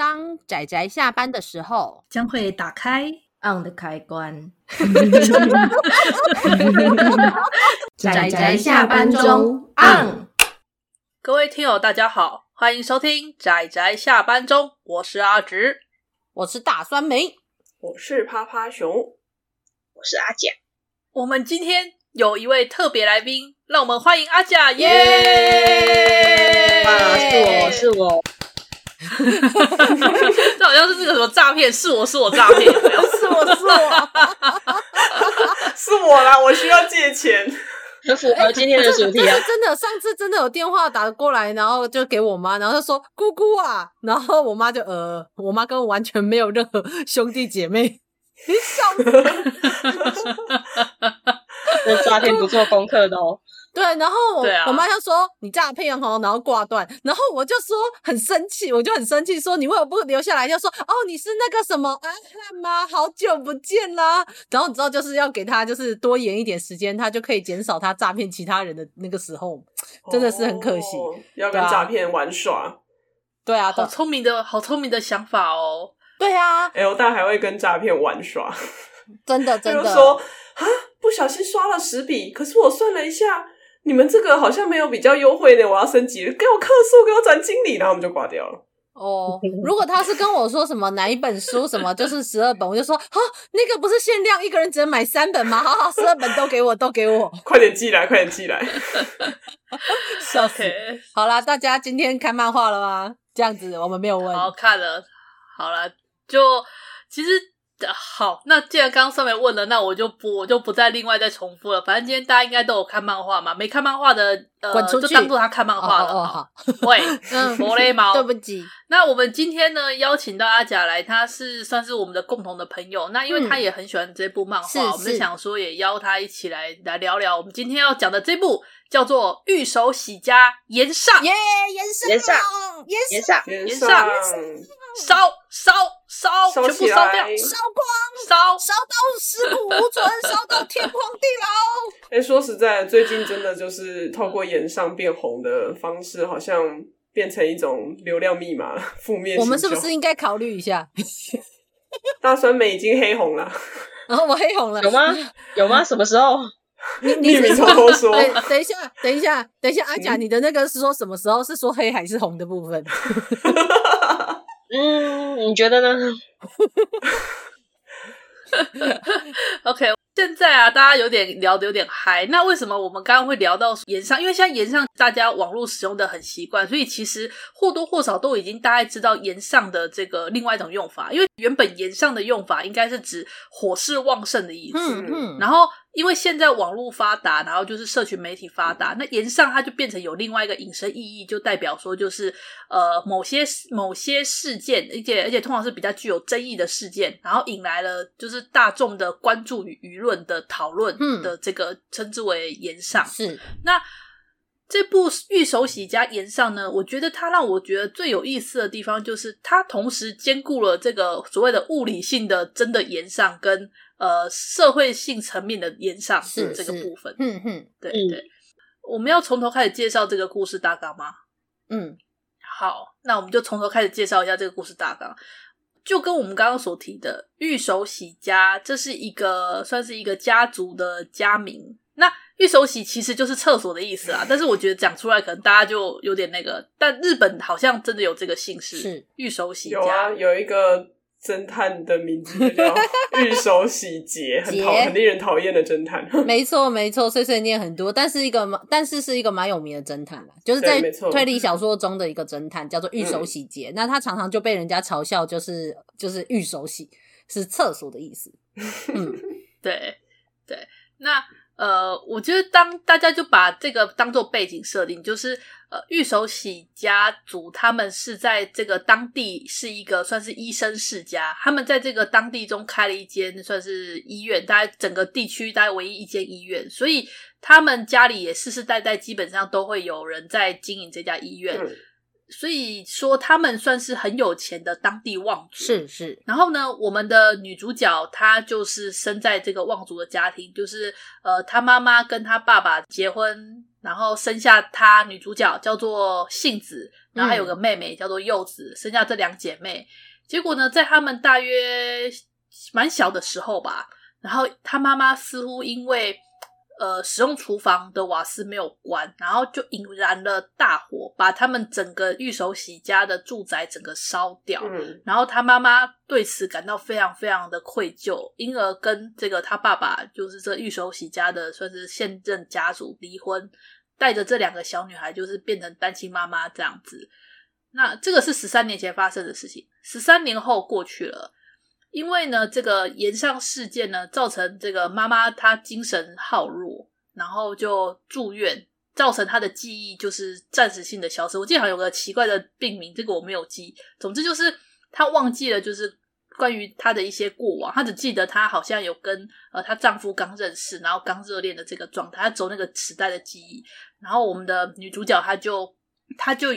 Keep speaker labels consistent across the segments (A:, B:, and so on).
A: 当仔仔下班的时候，
B: 将会打开
C: on 的开关。
A: 仔仔下班中 on。
D: 各位听友，大家好，欢迎收听仔仔下班中，我是阿直，
A: 我是大酸梅，
E: 我是趴趴熊，
F: 我是阿甲。
D: 我们今天有一位特别来宾，让我们欢迎阿甲耶！
F: 啊，是我是我。
D: 这好像是这个什么诈骗？是我是我诈骗？
E: 是我是我 是我啦！我需要借钱，
F: 很符合今天的主题啊！
A: 欸、真的，上次真的有电话打过来，然后就给我妈，然后她说姑姑啊，然后我妈就呃，我妈跟我完全没有任何兄弟姐妹，你笑死！
F: 这诈骗不做功课的哦。
A: 对，然后我、
D: 啊、
A: 我妈就说你诈骗哦，然后挂断，然后我就说很生气，我就很生气，说你为什么不留下来？就说哦，你是那个什么阿汉吗？好久不见啦！然后你知道就是要给他就是多延一点时间，他就可以减少他诈骗其他人的那个时候，真的是很可惜，
E: 哦、要跟诈骗玩耍。
A: 对啊，
D: 好聪明的好聪明的想法哦。
A: 对啊
E: ，L 大还会跟诈骗玩耍，
A: 真的 真的
E: 就说啊，不小心刷了十笔，可是我算了一下。你们这个好像没有比较优惠的，我要升级，给我客诉，给我转经理，然后我们就挂掉了。
A: 哦，如果他是跟我说什么哪一本书什么 就是十二本，我就说好，那个不是限量，一个人只能买三本吗？好好，十二本都给我，都给我，
E: 快点寄来，快点寄来，
A: 笑死！好啦，大家今天看漫画了吗？这样子我们没有问，
D: 好看了，好了，就其实。好，那既然刚刚上面问了，那我就不我就不再另外再重复了。反正今天大家应该都有看漫画嘛，没看漫画的呃，就当做他看漫画了。喂，嗯，佛雷猫，
A: 对不起。
D: 那我们今天呢，邀请到阿甲来，他是算是我们的共同的朋友。那因为他也很喜欢这部漫画，嗯、我们就想说也邀他一起来来聊聊。我们今天要讲的这部叫做《御手洗家岩上》，
A: 耶，岩上，
F: 岩上，
D: 岩上，炎上。烧烧烧，全部烧掉，烧
A: 光，
D: 烧
A: 烧到尸骨无存，烧到天荒地老。
E: 哎、欸，说实在，最近真的就是透过演上变红的方式，好像变成一种流量密码，负面。
A: 我们是不是应该考虑一下？
E: 大酸梅已经黑红了，
A: 然后我黑红了，
F: 有吗？有吗？什么时候？
A: 你你
E: 你偷偷说，
A: 等一下，等一下，等一下，阿甲，你的那个是说什么时候？是说黑还是红的部分？
F: 嗯，你觉得呢？
D: OK，现在啊，大家有点聊的有点嗨。那为什么我们刚刚会聊到盐上？因为现在盐上大家网络使用的很习惯，所以其实或多或少都已经大概知道盐上的这个另外一种用法。因为原本盐上的用法应该是指火势旺盛的意思，
A: 嗯嗯，
D: 然后。因为现在网络发达，然后就是社群媒体发达，那盐上它就变成有另外一个引申意义，就代表说就是呃某些某些事件，而且而且通常是比较具有争议的事件，然后引来了就是大众的关注与舆论的讨论的这个称之为言上。
A: 是
D: 那这部《御手洗家言上》呢，我觉得它让我觉得最有意思的地方就是它同时兼顾了这个所谓的物理性的真的炎上跟。呃，社会性层面的炎上是这个部分，
A: 嗯嗯，
D: 对对，嗯、我们要从头开始介绍这个故事大纲吗？
A: 嗯，
D: 好，那我们就从头开始介绍一下这个故事大纲，就跟我们刚刚所提的御手洗家，这是一个算是一个家族的家名。那御手洗其实就是厕所的意思啊，但是我觉得讲出来可能大家就有点那个，但日本好像真的有这个姓氏，是御手洗家，
E: 有啊，有一个。侦探的名字叫御手洗劫，很讨很令人讨厌的侦探。
A: 没错，没错，碎碎念很多，但是一个，但是是一个蛮有名的侦探啦，就是在推理小说中的一个侦探，叫做御手洗劫。嗯、那他常常就被人家嘲笑，就是就是御手洗是厕所的意思。嗯，
D: 对对，那。呃，我觉得当大家就把这个当做背景设定，就是呃，御手洗家族他们是在这个当地是一个算是医生世家，他们在这个当地中开了一间算是医院，大概整个地区大概唯一一间医院，所以他们家里也世世代代基本上都会有人在经营这家医院。所以说，他们算是很有钱的当地望族。
A: 是是。
D: 然后呢，我们的女主角她就是生在这个望族的家庭，就是呃，她妈妈跟她爸爸结婚然后生下她女主角叫做杏子，然后还有个妹妹叫做柚子，生下这两姐妹。结果呢，在他们大约蛮小的时候吧，然后她妈妈似乎因为。呃，使用厨房的瓦斯没有关，然后就引燃了大火，把他们整个玉手洗家的住宅整个烧掉。嗯，然后他妈妈对此感到非常非常的愧疚，因而跟这个他爸爸，就是这玉手洗家的算是现任家族离婚，带着这两个小女孩，就是变成单亲妈妈这样子。那这个是十三年前发生的事情，十三年后过去了。因为呢，这个炎上事件呢，造成这个妈妈她精神耗弱，然后就住院，造成她的记忆就是暂时性的消失。我记得好像有个奇怪的病名，这个我没有记。总之就是她忘记了，就是关于她的一些过往，她只记得她好像有跟呃她丈夫刚认识，然后刚热恋的这个状态，她走那个时代的记忆。然后我们的女主角她就她就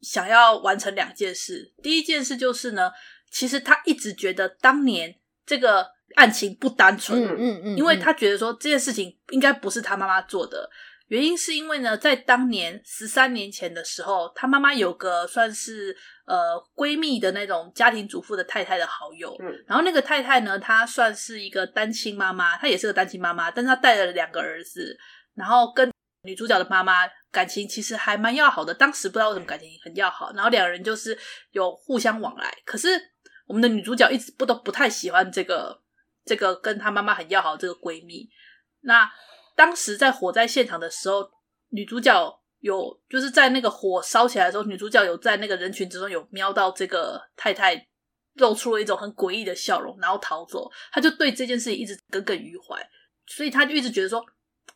D: 想要完成两件事，第一件事就是呢。其实他一直觉得当年这个案情不单纯，嗯嗯嗯，因为他觉得说这件事情应该不是他妈妈做的，原因是因为呢，在当年十三年前的时候，他妈妈有个算是呃闺蜜的那种家庭主妇的太太的好友，嗯，然后那个太太呢，她算是一个单亲妈妈，她也是个单亲妈妈，但是她带了两个儿子，然后跟女主角的妈妈感情其实还蛮要好的，当时不知道为什么感情很要好，然后两人就是有互相往来，可是。我们的女主角一直不都不太喜欢这个这个跟她妈妈很要好的这个闺蜜。那当时在火灾现场的时候，女主角有就是在那个火烧起来的时候，女主角有在那个人群之中有瞄到这个太太露出了一种很诡异的笑容，然后逃走。她就对这件事情一直耿耿于怀，所以她就一直觉得说，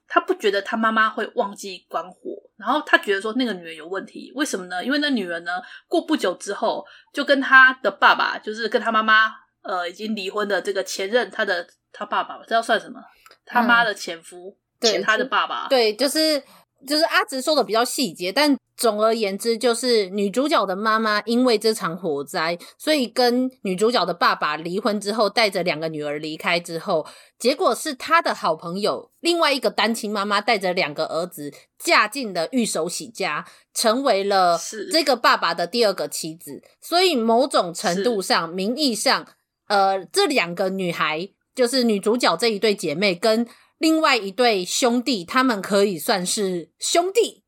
D: 她不觉得她妈妈会忘记关火。然后他觉得说那个女人有问题，为什么呢？因为那女人呢，过不久之后就跟他的爸爸，就是跟他妈妈，呃，已经离婚的这个前任，他的他爸爸，这要算什么？他妈的前夫，前、嗯、他的爸爸，
A: 对，就是。就是阿直说的比较细节，但总而言之，就是女主角的妈妈因为这场火灾，所以跟女主角的爸爸离婚之后，带着两个女儿离开之后，结果是她的好朋友另外一个单亲妈妈带着两个儿子嫁进了玉手洗家，成为了这个爸爸的第二个妻子。所以某种程度上，名义上，呃，这两个女孩就是女主角这一对姐妹跟。另外一对兄弟，他们可以算是兄弟，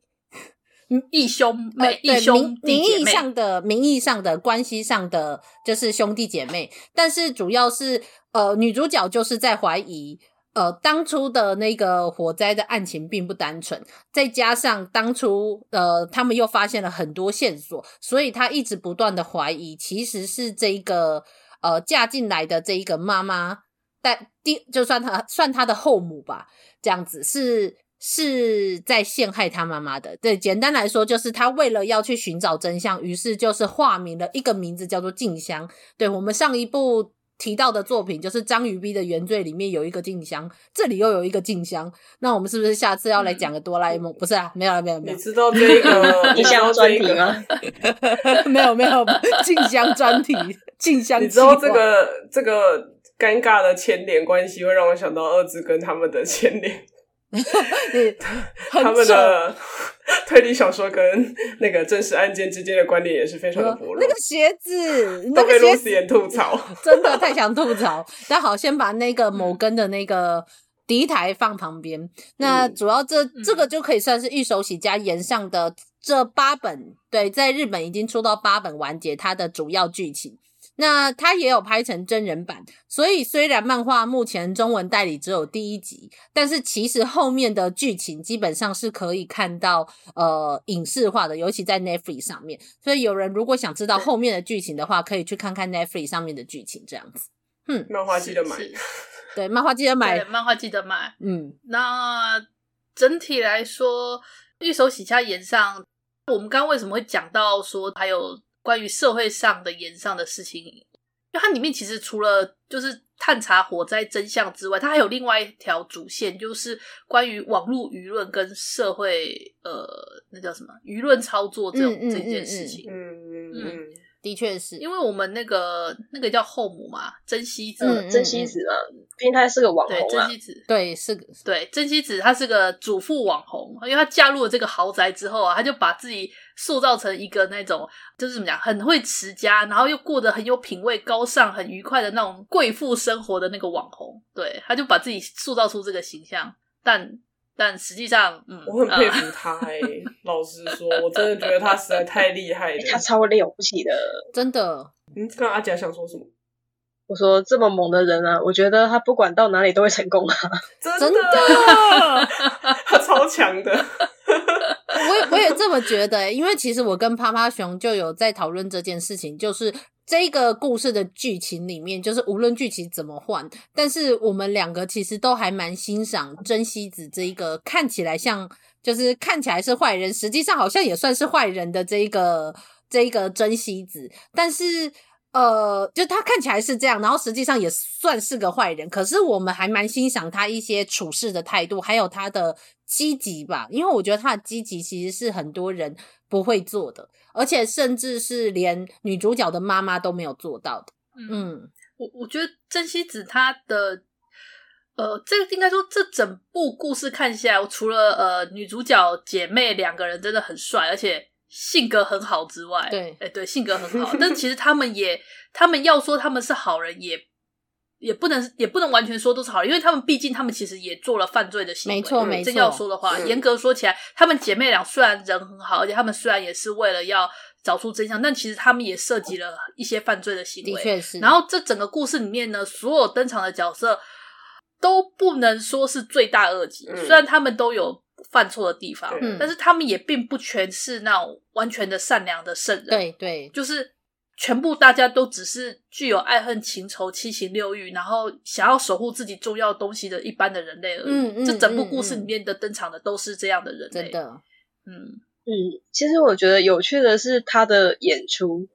D: 义兄妹，义兄弟姐妹。名义上的
A: 名义上的关系上的就是兄弟姐妹，但是主要是呃，女主角就是在怀疑呃，当初的那个火灾的案情并不单纯，再加上当初呃，他们又发现了很多线索，所以她一直不断的怀疑，其实是这一个呃嫁进来的这一个妈妈。但第就算他算他的后母吧，这样子是是在陷害他妈妈的。对，简单来说就是他为了要去寻找真相，于是就是化名了一个名字叫做静香。对，我们上一部提到的作品就是章鱼逼的原罪里面有一个静香，这里又有一个静香。那我们是不是下次要来讲个哆啦 A 梦？不是啊，没有了，没有没有。
E: 你知道这个 静香专题吗？
A: 没有没有静香专题，静香。
E: 你知道这个这个？尴尬的牵连关系会让我想到二字跟他们的牵连，他们的 推理小说跟那个真实案件之间的关联也是非常的薄弱。
A: 那个鞋子
E: 都被露丝言吐槽，
A: 真的太想吐槽。但好，先把那个某根的那个敌台放旁边。嗯、那主要这这个就可以算是玉手洗家炎上的这八本，对，在日本已经出到八本完结，它的主要剧情。那它也有拍成真人版，所以虽然漫画目前中文代理只有第一集，但是其实后面的剧情基本上是可以看到呃影视化的，尤其在 Netflix 上面。所以有人如果想知道后面的剧情的话，可以去看看 Netflix 上面的剧情，这样子。嗯，
E: 漫画记得买，
A: 对，漫画记得买，
D: 漫画记得买。
A: 嗯，
D: 那整体来说，御手洗家炎上，我们刚刚为什么会讲到说还有？关于社会上的盐上的事情，因为它里面其实除了就是探查火灾真相之外，它还有另外一条主线，就是关于网络舆论跟社会呃，那叫什么舆论操作这种、嗯、这件事情。
E: 嗯嗯嗯，
A: 的确是，
D: 因为我们那个那个叫后母嘛，珍希子，
A: 嗯
F: 珍希子嘛，毕竟她是个网
D: 对，
F: 红啊。
D: 珍希子，
A: 对，是个
D: 对，珍希子她是个主妇网红，因为她嫁入了这个豪宅之后啊，她就把自己塑造成一个那种就是怎么讲，很会持家，然后又过得很有品味、高尚、很愉快的那种贵妇生活的那个网红。对，他就把自己塑造出这个形象，但。但实际上，嗯，
E: 我很佩服他哎、欸，老实说，我真的觉得他实在太厉害了，
F: 他超了不起的，
A: 真的。
E: 嗯，刚刚阿甲想说什么？
F: 我说这么猛的人啊，我觉得他不管到哪里都会成功啊，
E: 真的，
A: 真的
E: 他超强的。
A: 我也这么觉得、因为其实我跟趴趴熊就有在讨论这件事情，就是。这个故事的剧情里面，就是无论剧情怎么换，但是我们两个其实都还蛮欣赏珍希子这一个看起来像，就是看起来是坏人，实际上好像也算是坏人的这一个这一个珍希子。但是，呃，就他看起来是这样，然后实际上也算是个坏人。可是我们还蛮欣赏他一些处事的态度，还有他的积极吧，因为我觉得他的积极其实是很多人不会做的。而且甚至是连女主角的妈妈都没有做到的。嗯，嗯
D: 我我觉得珍希子她的，呃，这个应该说这整部故事看下来，除了呃女主角姐妹两个人真的很帅，而且性格很好之外，
A: 对，
D: 哎对，性格很好。但其实他们也，他们要说他们是好人也。也不能也不能完全说都是好人，因为他们毕竟他们其实也做了犯罪的行为。
A: 没错没错。
D: 真要说的话，严格说起来，她们姐妹俩虽然人很好，而且她们虽然也是为了要找出真相，但其实她们也涉及了一些犯罪的行为。
A: 的确是。
D: 然后这整个故事里面呢，所有登场的角色都不能说是罪大恶极，虽然他们都有犯错的地方，但是他们也并不全是那种完全的善良的圣人。
A: 对对，
D: 就是。全部大家都只是具有爱恨情仇、七情六欲，然后想要守护自己重要东西的一般的人类而已。
A: 嗯嗯。
D: 这整部故事里面的登场的都是这样的人类。
A: 真的。
D: 嗯
F: 嗯，其实我觉得有趣的是他的演出。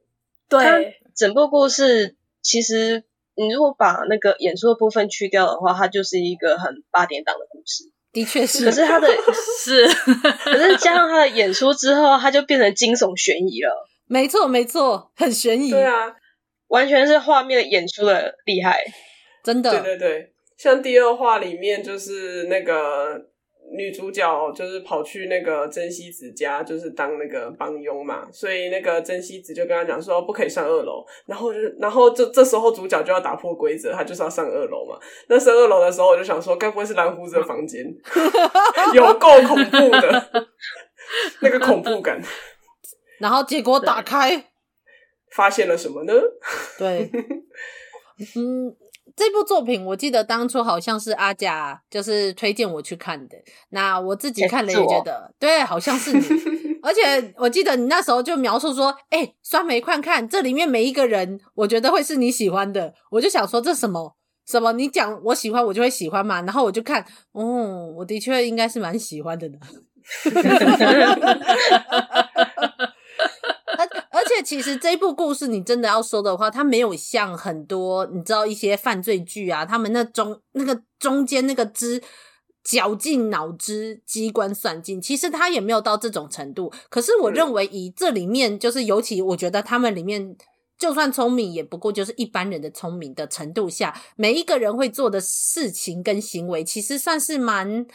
D: 对。
F: 整部故事其实你如果把那个演出的部分去掉的话，它就是一个很八点档的故事。
A: 的确是。
F: 可是他的
D: 是，
F: 可是加上他的演出之后，他就变成惊悚悬疑了。
A: 没错，没错，很悬疑。
E: 对啊，
F: 完全是画面演出的厉害，
A: 真的。
E: 对对对，像第二话里面就是那个女主角就是跑去那个珍希子家，就是当那个帮佣嘛，所以那个珍希子就跟他讲说不可以上二楼，然后就然后这这时候主角就要打破规则，他就是要上二楼嘛。那上二楼的时候，我就想说，该不会是蓝胡子的房间？有够恐怖的，那个恐怖感。
A: 然后结果打开，
E: 发现了什么呢？
A: 对，嗯，这部作品我记得当初好像是阿甲就是推荐我去看的。那我自己看了也觉得，对，好像是你。而且我记得你那时候就描述说：“哎、欸，酸梅看看这里面每一个人，我觉得会是你喜欢的。”我就想说这什么什么？你讲我喜欢，我就会喜欢嘛。然后我就看，哦，我的确应该是蛮喜欢的呢。其实这部故事，你真的要说的话，它没有像很多你知道一些犯罪剧啊，他们那中那个中间那个之绞尽脑汁、机关算尽，其实他也没有到这种程度。可是我认为，以这里面就是，尤其我觉得他们里面就算聪明，也不过就是一般人的聪明的程度下，每一个人会做的事情跟行为，其实算是蛮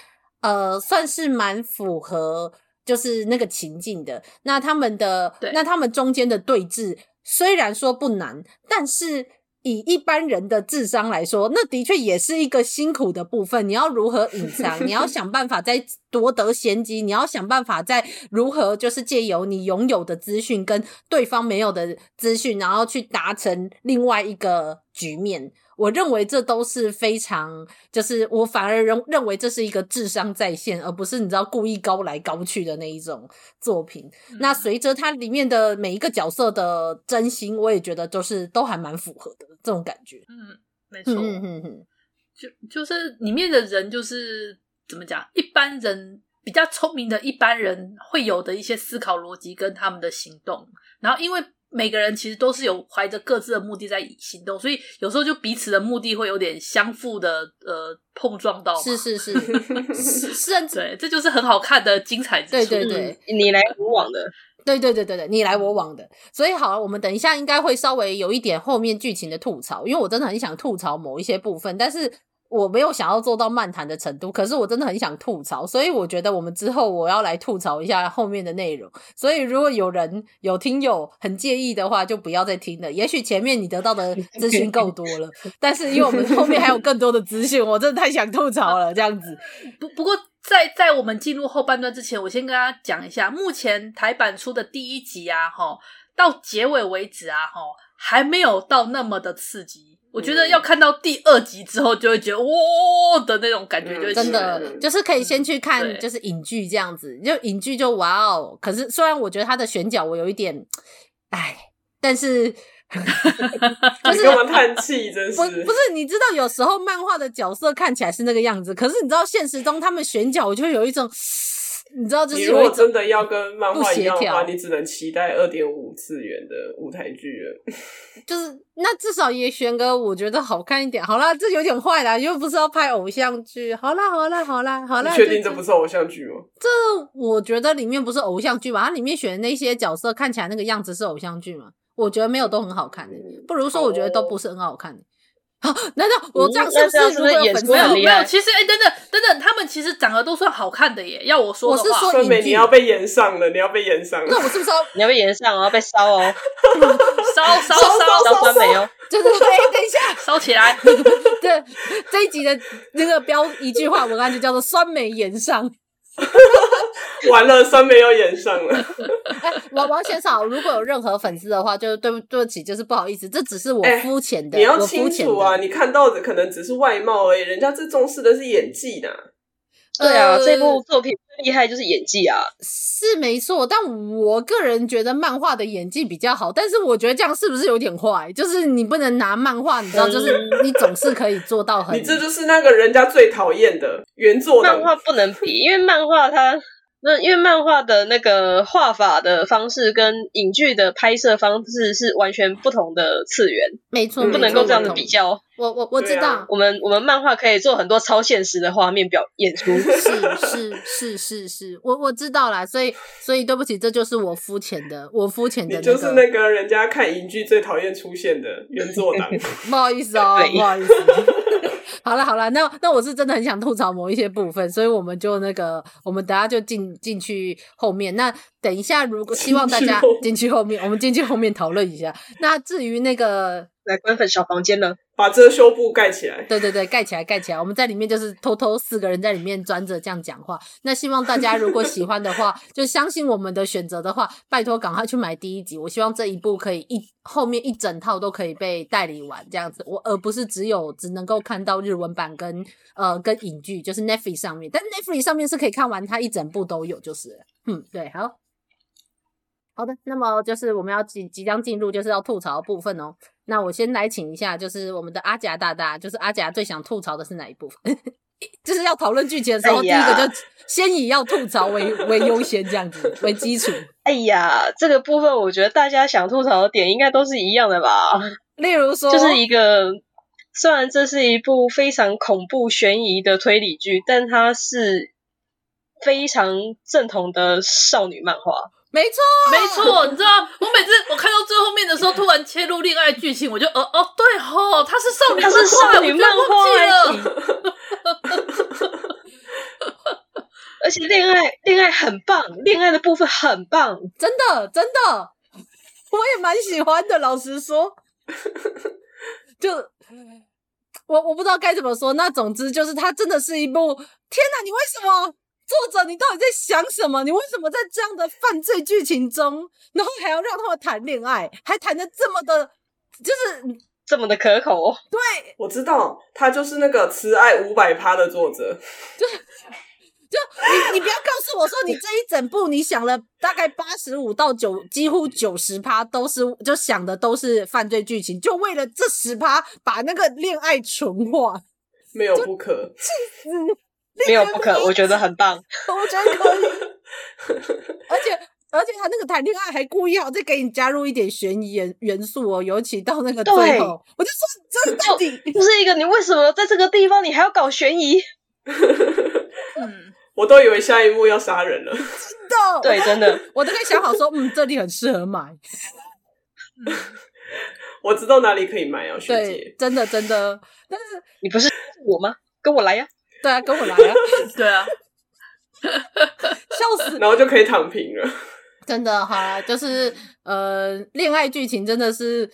A: 呃，算是蛮符合。就是那个情境的，那他们的，那他们中间的对峙，虽然说不难，但是以一般人的智商来说，那的确也是一个辛苦的部分。你要如何隐藏？你要 想办法在夺得先机，你要想办法在如何，就是借由你拥有的资讯跟对方没有的资讯，然后去达成另外一个局面。我认为这都是非常，就是我反而认认为这是一个智商在线，而不是你知道故意高来高去的那一种作品。嗯、那随着它里面的每一个角色的真心，我也觉得就是都还蛮符合的这种感觉。
D: 嗯，没错。
A: 嗯嗯嗯，
D: 就就是里面的人就是怎么讲，一般人比较聪明的一般人会有的一些思考逻辑跟他们的行动，然后因为。每个人其实都是有怀着各自的目的在行动，所以有时候就彼此的目的会有点相互的呃碰撞到。
A: 是是是，是，甚至
D: 对，这就是很好看的精彩之处。
A: 对对对，
F: 你来我往的。
A: 对对对对对，你来我往的。所以好，我们等一下应该会稍微有一点后面剧情的吐槽，因为我真的很想吐槽某一些部分，但是。我没有想要做到漫谈的程度，可是我真的很想吐槽，所以我觉得我们之后我要来吐槽一下后面的内容。所以如果有人有听友很介意的话，就不要再听了。也许前面你得到的资讯够多了，但是因为我们后面还有更多的资讯，我真的太想吐槽了。这样子，
D: 不不过在在我们进入后半段之前，我先跟大家讲一下，目前台版出的第一集啊，哈，到结尾为止啊，哈，还没有到那么的刺激。我觉得要看到第二集之后，就会觉得哇的那种感觉，就
A: 真的就是可以先去看，就是影剧这样子，就影剧就哇哦。可是虽然我觉得他的选角我有一点，哎，但是
E: 就是干嘛叹气？真是不
A: 不是？你知道有时候漫画的角色看起来是那个样子，可是你知道现实中他们选角，我就有一种。你知道，就是如
E: 果真的要跟漫画一样的话，你只能期待二点五次元的舞台剧了。
A: 就是那至少也选个我觉得好看一点。好啦，这有点坏啦，又不是要拍偶像剧。好啦，好啦，好啦，好啦。
E: 你确定这不是偶像剧吗？
A: 这我觉得里面不是偶像剧吧？它里面选的那些角色看起来那个样子是偶像剧吗？我觉得没有都很好看的，不如说我觉得都不是很好看的。好，难道我这样是不是如果有粉丝
D: 没有没有？其实哎、欸，等等等等，他们其实长得都算好看的耶。要我说的话，
A: 我是说
E: 酸梅你要被延上了，你要被延上了。
A: 那我是不是要
F: 你要被延上，我要被烧哦，
D: 烧烧烧
F: 烧酸梅哦，
A: 就是对，等一下
D: 烧起来。
A: 对，这一集的那个标一句话文案就叫做“酸梅炎上”。
E: 完了，酸梅要演上了。
A: 哎、欸，王王先生，如果有任何粉丝的话，就对不对不起，就是不好意思，这只是我肤浅的。
E: 欸、你要清楚啊，你看到的可能只是外貌而已，人家最重视的是演技的。
F: 对啊，这部作品最厉害就是演技啊，
A: 是没错。但我个人觉得漫画的演技比较好，但是我觉得这样是不是有点坏？就是你不能拿漫画，你知道，就是你总是可以做到 很。
E: 你这就是那个人家最讨厌的原作的。
F: 漫画不能比，因为漫画它。那因为漫画的那个画法的方式跟影剧的拍摄方式是完全不同的次元，
A: 没错，
F: 不能够这样子比较。
A: 我我我知道，啊、
F: 我们我们漫画可以做很多超现实的画面表演出，
A: 是是是是是，我我知道啦，所以所以对不起，这就是我肤浅的，我肤浅的、那个，
E: 你就是那个人家看影剧最讨厌出现的原作党，
A: 不好意思哦，不好意思。好了好了，那那我是真的很想吐槽某一些部分，所以我们就那个，我们等下就进进去后面。那等一下，如果希望大家进去后面，我们进去后面讨论一下。那至于那个。
F: 来关粉小房间了，
E: 把遮羞布盖起来。
A: 对对对，盖起来，盖起来。我们在里面就是偷偷四个人在里面钻着这样讲话。那希望大家如果喜欢的话，就相信我们的选择的话，拜托赶快去买第一集。我希望这一部可以一后面一整套都可以被代理完这样子，我而不是只有只能够看到日文版跟呃跟影剧，就是 Netflix 上面。但 Netflix 上面是可以看完它一整部都有，就是嗯对，好好的。那么就是我们要即即将进入就是要吐槽的部分哦。那我先来请一下，就是我们的阿甲大大，就是阿甲最想吐槽的是哪一部分？就是要讨论剧情的时候，哎、第一个就先以要吐槽为为优先，这样子为基础。
F: 哎呀，这个部分我觉得大家想吐槽的点应该都是一样的吧？
A: 例如说，
F: 就是一个虽然这是一部非常恐怖悬疑的推理剧，但它是非常正统的少女漫画。
A: 没错，
D: 没错，你知道，我每次我看到最后面的时候，突然切入恋爱剧情，我就，哦哦，对吼，他是少女漫画，
F: 它是少女漫画，而且恋爱恋爱很棒，恋爱的部分很棒，
A: 真的真的，我也蛮喜欢的。老实说，就我我不知道该怎么说，那总之就是它真的是一部，天哪，你为什么？作者，你到底在想什么？你为什么在这样的犯罪剧情中，然后还要让他们谈恋爱，还谈的这么的，就是
F: 这么的可口？
A: 对，
E: 我知道，他就是那个慈爱五百趴的作者。
A: 就就你，你不要告诉我说，你这一整部你想了大概八十五到九，几乎九十趴都是，就想的都是犯罪剧情，就为了这十趴把那个恋爱纯化，
E: 没有不可，
A: 气死！
F: 没有不可，我觉得很棒。
A: 我觉得可以，而且而且他那个谈恋爱还故意好再给你加入一点悬疑元元素哦，尤其到那个最后，对我就说这是到底
F: 不是一个你为什么在这个地方你还要搞悬疑？
E: 嗯，我都以为下一幕要杀人了。
A: 真的，
F: 对，真的，
A: 我都可以想好说，嗯，这里很适合买。
E: 我知道哪里可以买啊，学姐
A: 对，真的真的。但是
F: 你不是我吗？跟我来呀！
A: 对啊，跟我来啊！
D: 对啊，
A: 笑死，
E: 然后就可以躺平了。
A: 真的哈，就是呃，恋爱剧情真的是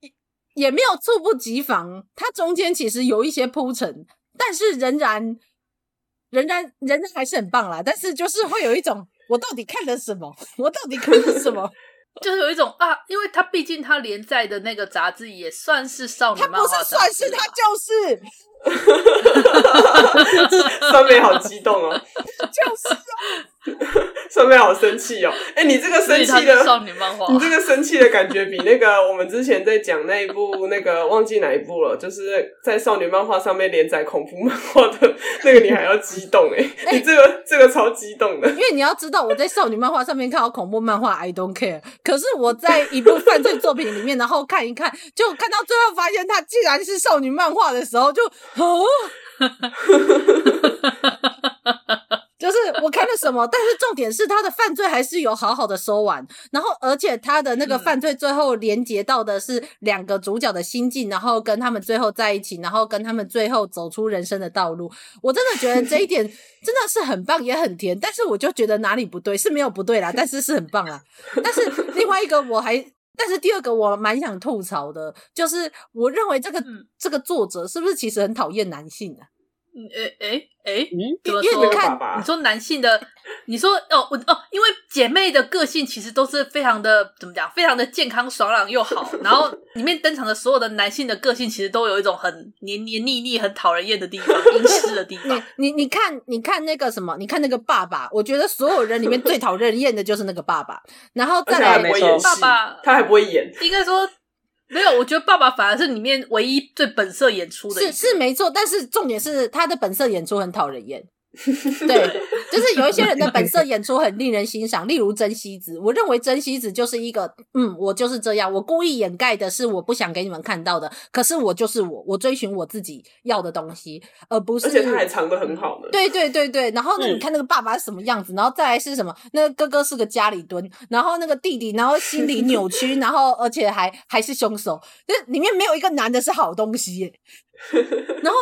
A: 也也没有猝不及防，它中间其实有一些铺陈，但是仍然仍然仍然还是很棒啦。但是就是会有一种，我到底看了什么？我到底看了什么？
D: 就是有一种啊，因为它毕竟它连载的那个杂志也算是少女漫画，
A: 它不是算是，它就是。
E: 酸梅好激动哦，
A: 就是啊，
E: 酸梅好生气哦。哎、欸，你这个生气的
D: 少女漫画，
E: 你这个生气的感觉比那个我们之前在讲那一部 那个忘记哪一部了，就是在少女漫画上面连载恐怖漫画的那个，你还要激动哎、欸？你这个这个超激动的，因
A: 为你要知道我在少女漫画上面看到恐怖漫画，I don't care。可是我在一部犯罪作品里面，然后看一看，就看到最后发现它竟然是少女漫画的时候，就。哦，就是我看了什么，但是重点是他的犯罪还是有好好的收完，然后而且他的那个犯罪最后连接到的是两个主角的心境，然后跟他们最后在一起，然后跟他们最后走出人生的道路。我真的觉得这一点真的是很棒，也很甜。但是我就觉得哪里不对，是没有不对啦，但是是很棒啦。但是另外一个我还。但是第二个我蛮想吐槽的，就是我认为这个、嗯、这个作者是不是其实很讨厌男性啊？
D: 嗯，诶诶诶，
A: 因为你看，
D: 你说男性的，你说哦，我哦，因为姐妹的个性其实都是非常的怎么讲，非常的健康爽朗又好。然后里面登场的所有的男性的个性，其实都有一种很黏黏腻腻、很讨人厌的地方，阴湿的地方。
A: 你你你看，你看那个什么？你看那个爸爸，我觉得所有人里面最讨人厌的就是那个爸爸。然后再来，
D: 爸爸
E: 他还不会演，
D: 应该说。没有，我觉得爸爸反而是里面唯一最本色演出的。
A: 是是没错，但是重点是他的本色演出很讨人厌。对，就是有一些人的本色演出很令人欣赏，例如真希子。我认为真希子就是一个，嗯，我就是这样，我故意掩盖的是我不想给你们看到的，可是我就是我，我追寻我自己要的东西，而不是。
E: 而且他还藏得很好呢。
A: 对对对对，然后呢，你看那个爸爸是什么样子，然后再来是什么？那个哥哥是个家里蹲，然后那个弟弟，然后心理扭曲，然后而且还还是凶手，就里面没有一个男的是好东西耶，然后。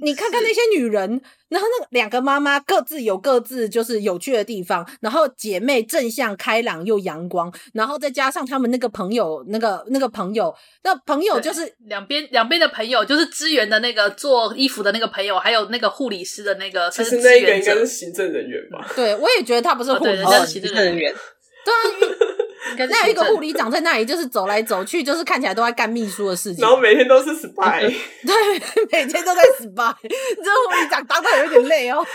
A: 你看看那些女人，然后那个两个妈妈各自有各自就是有趣的地方，然后姐妹正向开朗又阳光，然后再加上他们那个朋友，那个那个朋友，那朋友就是
D: 两边两边的朋友，就是支援的那个做衣服的那个朋友，还有那个护理师的那个，
E: 其实那个应该是行政人员吧？
A: 对，我也觉得他不是护理师，
D: 哦、行政人员。
A: 对啊。那有一个护理长在那里，就是走来走去，就是看起来都在干秘书的事情，
E: 然后每天都是 spy，
A: 对，每天都在 spy。这护理长当的有点累哦，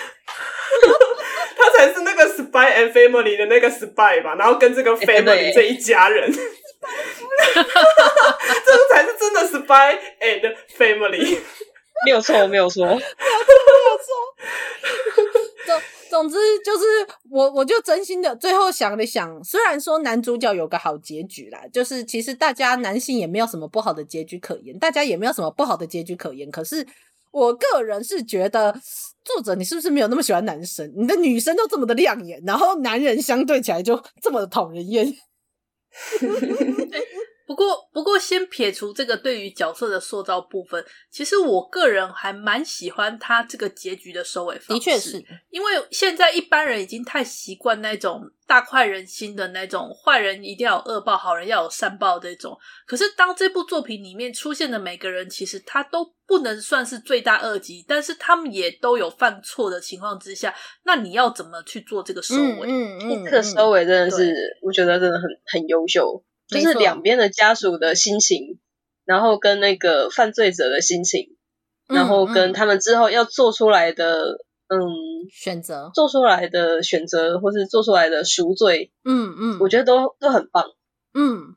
E: 他才是那个 spy and family 的那个 spy 吧？然后跟这个 family 这一家人，这个才是真的 spy and family，
F: 没有错，没有错，没有错，没
A: 有错。总之就是我，我就真心的最后想了想，虽然说男主角有个好结局啦，就是其实大家男性也没有什么不好的结局可言，大家也没有什么不好的结局可言。可是我个人是觉得，作者你是不是没有那么喜欢男生？你的女生都这么的亮眼，然后男人相对起来就这么的讨人厌。
D: 不过，不过，先撇除这个对于角色的塑造部分，其实我个人还蛮喜欢他这个结局的收尾方式。
A: 的确是，
D: 因为现在一般人已经太习惯那种大快人心的那种坏人一定要有恶报，好人要有善报这种。可是，当这部作品里面出现的每个人，其实他都不能算是罪大恶极，但是他们也都有犯错的情况之下，那你要怎么去做这个收尾？
A: 嗯嗯，嗯，
F: 这个收尾真的是，我觉得真的很很优秀。就是两边的家属的心情，然后跟那个犯罪者的心情，然后跟他们之后要做出来的嗯，嗯
A: 选择，
F: 做出来的选择，或是做出来的赎罪，
A: 嗯嗯，
F: 我觉得都都很棒，
A: 嗯。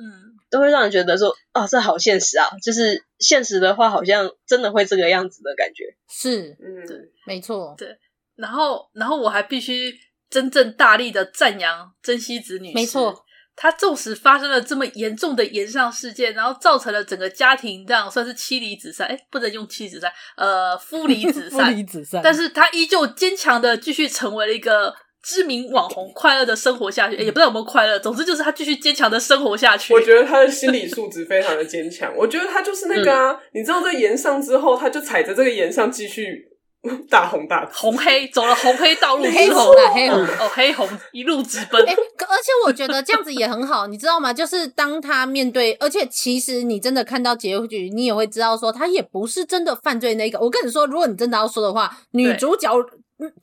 A: 嗯，
F: 都会让人觉得说啊，这好现实啊，就是现实的话，好像真的会这个样子的感觉，
A: 是，嗯，对，没错，
D: 对，然后然后我还必须真正大力的赞扬珍惜子女士，
A: 没错。
D: 他纵使发生了这么严重的炎上事件，然后造成了整个家庭这样算是妻离子散，哎，不能用妻离子散，呃，夫离子 散，
A: 夫离子散。
D: 但是他依旧坚强的继续成为了一个知名网红，快乐的生活下去，也不知道有没有快乐。总之就是他继续坚强的生活下去。
E: 我觉得他的心理素质非常的坚强。我觉得他就是那个啊，嗯、你知道在炎上之后，他就踩着这个炎上继续。大红大
D: 红黑走了红黑道路之后，
A: 黑红啊黑红
D: 哦黑红一路直奔。
A: 欸，而且我觉得这样子也很好，你知道吗？就是当他面对，而且其实你真的看到结局，你也会知道说他也不是真的犯罪那个。我跟你说，如果你真的要说的话，女主角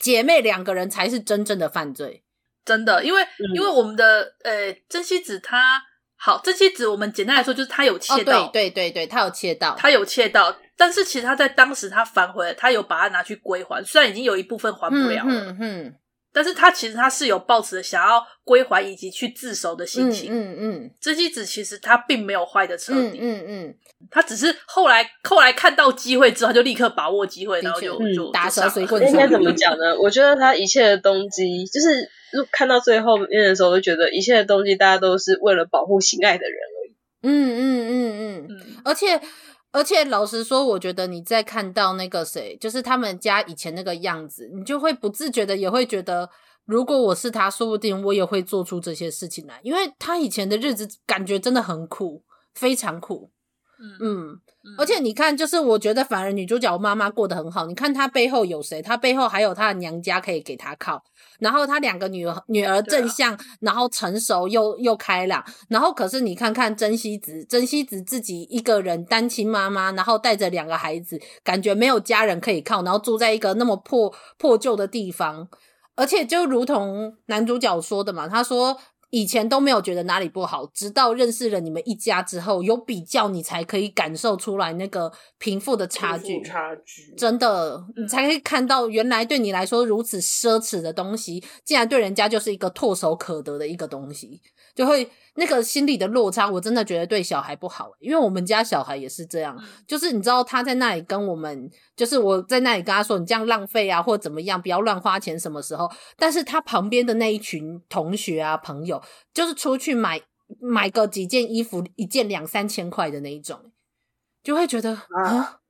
A: 姐妹两个人才是真正的犯罪，
D: 真的，因为、嗯、因为我们的呃真希子她好，真希子我们简单来说就是她有窃盗，
A: 哦，对对对对，她有窃盗，
D: 她有窃盗。但是其实他在当时他反悔了，他有把它拿去归还，虽然已经有一部分还不了了，嗯嗯嗯、但是他其实他是有抱持想要归还以及去自首的心情，嗯嗯，真希子其实他并没有坏的彻底，嗯嗯，嗯他只是后来后来看到机会之后，他就立刻把握机会，然后就、嗯、就
A: 打蛇随棍
F: 上。应该怎么讲呢？我觉得他一切的动机，就是看到最后面的时候，就觉得一切的动机，大家都是为了保护心爱的人而已，
A: 嗯嗯嗯。嗯，而且。而且老实说，我觉得你在看到那个谁，就是他们家以前那个样子，你就会不自觉的也会觉得，如果我是他，说不定我也会做出这些事情来，因为他以前的日子感觉真的很苦，非常苦。嗯嗯，而且你看，就是我觉得反而女主角妈妈过得很好。你看她背后有谁？她背后还有她的娘家可以给她靠。然后他两个女儿，女儿正向，啊、然后成熟又又开朗。然后可是你看看真希子，真希子自己一个人单亲妈妈，然后带着两个孩子，感觉没有家人可以靠，然后住在一个那么破破旧的地方。而且就如同男主角说的嘛，他说。以前都没有觉得哪里不好，直到认识了你们一家之后，有比较，你才可以感受出来那个贫富的差距。
E: 差距
A: 真的，你才可以看到原来对你来说如此奢侈的东西，竟然对人家就是一个唾手可得的一个东西，就会。那个心理的落差，我真的觉得对小孩不好，因为我们家小孩也是这样，就是你知道他在那里跟我们，就是我在那里跟他说，你这样浪费啊，或怎么样，不要乱花钱，什么时候？但是他旁边的那一群同学啊朋友，就是出去买买个几件衣服，一件两三千块的那一种，就会觉得啊，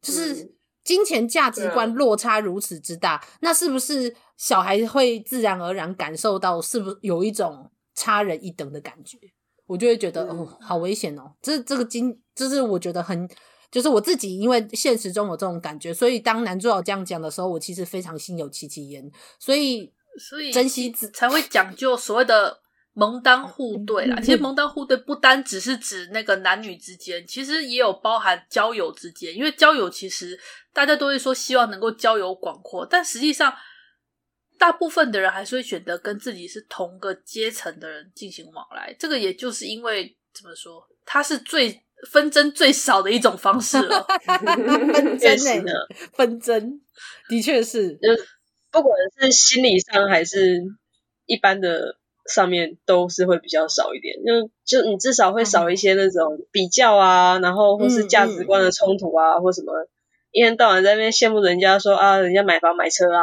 A: 就是金钱价值观落差如此之大，那是不是小孩会自然而然感受到，是不是有一种？差人一等的感觉，我就会觉得哦，好危险哦！这这个经，这是我觉得很，就是我自己，因为现实中有这种感觉，所以当男主角这样讲的时候，我其实非常心有戚戚焉。所以，
D: 所以
A: 真希子
D: 才会讲究所谓的门当户对啦。其实门当户对不单只是指那个男女之间，其实也有包含交友之间。因为交友其实大家都会说希望能够交友广阔，但实际上。大部分的人还是会选择跟自己是同个阶层的人进行往来，这个也就是因为怎么说，它是最纷争最少的一种方式了。
A: 纷争呢？纷争的确是，
F: 就不管是心理上还是一般的上面，都是会比较少一点。就就你至少会少一些那种比较啊，然后或是价值观的冲突啊，嗯嗯、或什么一天到晚在那边羡慕人家说啊，人家买房买车啊。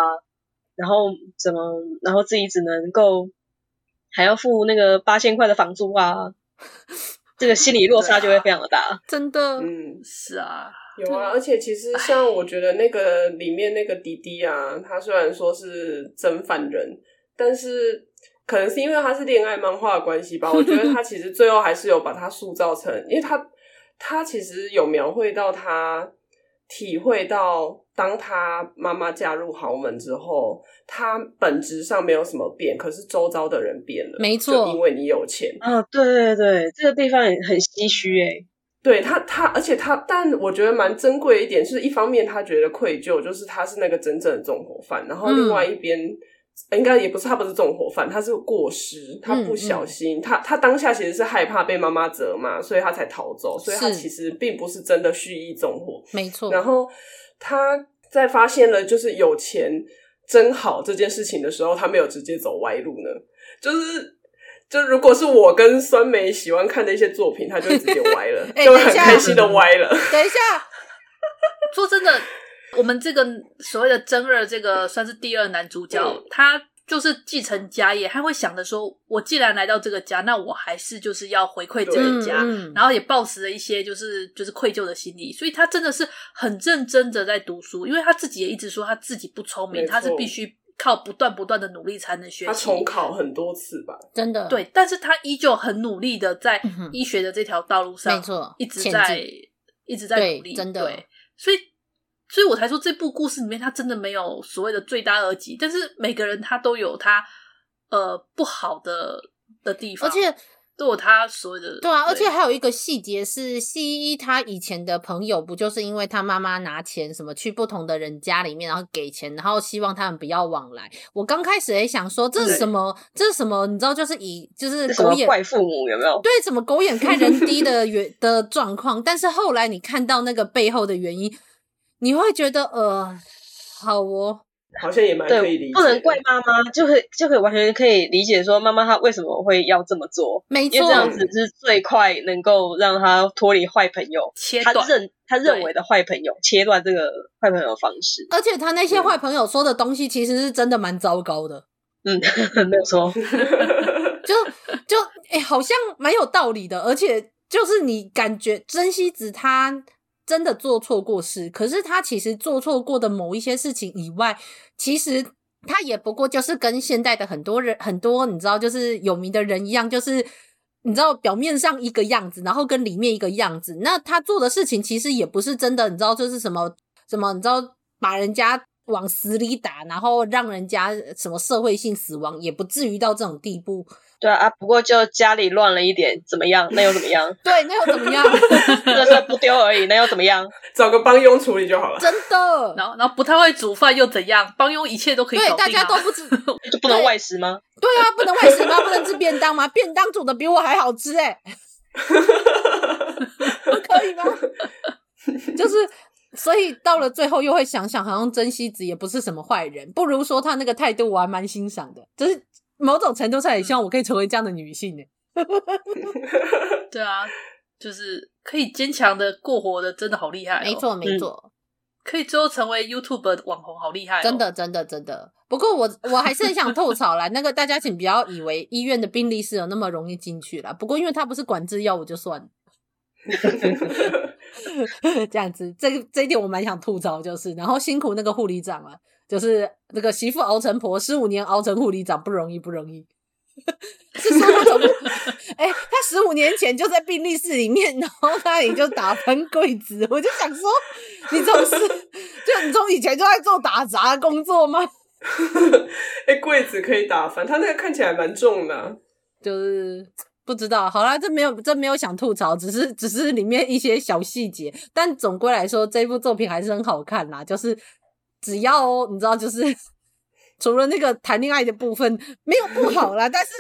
F: 然后怎么？然后自己只能够还要付那个八千块的房租啊，这个心理落差就会非常的大。
A: 啊、真的，
E: 嗯，
D: 是啊，
E: 有啊。而且其实像我觉得那个里面那个弟弟啊，他虽然说是真犯人，但是可能是因为他是恋爱漫画的关系吧。我觉得他 其实最后还是有把他塑造成，因为他他其实有描绘到他。体会到，当他妈妈嫁入豪门之后，他本质上没有什么变，可是周遭的人变了。
A: 没错，
E: 就因为你有钱。
F: 啊、哦，对对对，这个地方也很唏嘘诶。
E: 对他，他而且他，但我觉得蛮珍贵的一点，是一方面他觉得愧疚，就是他是那个真正的纵火犯，然后另外一边。嗯应该也不是，他不是纵火犯，他是过失，他不小心，嗯嗯、他他当下其实是害怕被妈妈责骂，所以他才逃走，所以他其实并不是真的蓄意纵火，
A: 没错。
E: 然后他在发现了就是有钱真好这件事情的时候，他没有直接走歪路呢，就是就如果是我跟酸梅喜欢看的一些作品，他就直接歪了，欸、就很开心的歪了。
A: 等一下，
D: 说真的。我们这个所谓的真二，这个算是第二男主角，嗯、他就是继承家业，他会想着说，我既然来到这个家，那我还是就是要回馈这个家，
A: 嗯嗯、
D: 然后也抱持了一些就是就是愧疚的心理，所以他真的是很认真的在读书，因为他自己也一直说他自己不聪明，他是必须靠不断不断的努力才能学习。
E: 他重考很多次吧，
A: 真的
D: 对，但是他依旧很努力的在医学的这条道路上，
A: 没错，
D: 一直在一直在努力，
A: 真的，
D: 对，所以。所以我才说这部故事里面，他真的没有所谓的罪大恶极，但是每个人他都有他呃不好的的地方，
A: 而且
D: 都有他所谓的
A: 对啊，对而且还有一个细节是，西医他以前的朋友不就是因为他妈妈拿钱什么去不同的人家里面，然后给钱，然后希望他们不要往来。我刚开始也想说这是什么，这是什么？你知道，就是以就是狗眼
F: 怪父母有没有？
A: 对，怎么狗眼看人低的原 的状况。但是后来你看到那个背后的原因。你会觉得呃，好哦，
E: 好像也蛮可以理解，
F: 不能怪妈妈，就可以就可以完全可以理解说妈妈她为什么会要这么做，
A: 没错，
F: 因为这样子是最快能够让她脱离坏朋友，
D: 切断
F: 他认他认为的坏朋友，切断这个坏朋友的方式。
A: 而且他那些坏朋友说的东西，其实是真的蛮糟糕的。
F: 嗯，没有错，
A: 就就哎、欸，好像蛮有道理的，而且就是你感觉珍惜子他。真的做错过事，可是他其实做错过的某一些事情以外，其实他也不过就是跟现代的很多人很多你知道，就是有名的人一样，就是你知道表面上一个样子，然后跟里面一个样子。那他做的事情其实也不是真的，你知道就是什么什么，你知道把人家往死里打，然后让人家什么社会性死亡，也不至于到这种地步。
F: 对啊，不过就家里乱了一点，怎么样？那又怎么样？
A: 对，那又怎么样？
F: 垃圾不丢而已，那又怎么样？
E: 找个帮佣处理就好了。
A: 真的，
D: 然后然后不太会煮饭又怎样？帮佣一切都可以搞定啊。
A: 对，大家都不知，
F: 就不能外食吗？
A: 对？对啊，不能外食吗？不能吃便当吗？便当煮的比我还好吃哎，不可以吗？就是，所以到了最后又会想想，好像真希子也不是什么坏人，不如说他那个态度我还蛮欣赏的，就是。某种程度上也希望我可以成为这样的女性呢。
D: 对啊，就是可以坚强的过活的，真的好厉害哦。
A: 没错，没错，嗯，
D: 可以最后成为 YouTube 网红，好厉害哦。
A: 真的，真的，真的。不过我我还是很想吐槽啦，那个大家请不要以为医院的病历是有那么容易进去啦。不过因为它不是管制药物，就算了。这样子，这个这一点我蛮想吐槽，就是然后辛苦那个护理长了。就是那个媳妇熬成婆，十五年熬成护理长不容易，不容易。是说他从 哎，他十五年前就在病历室里面，然后他也就打翻柜子。我就想说，你从是就你从以前就在做打杂工作吗？
E: 哎，柜子可以打翻，他那个看起来蛮重的，啊，
A: 就是不知道。好啦，这没有，这没有想吐槽，只是只是里面一些小细节，但总归来说，这部作品还是很好看啦，就是。只要哦你知道，就是 除了那个谈恋爱的部分没有不好啦，但是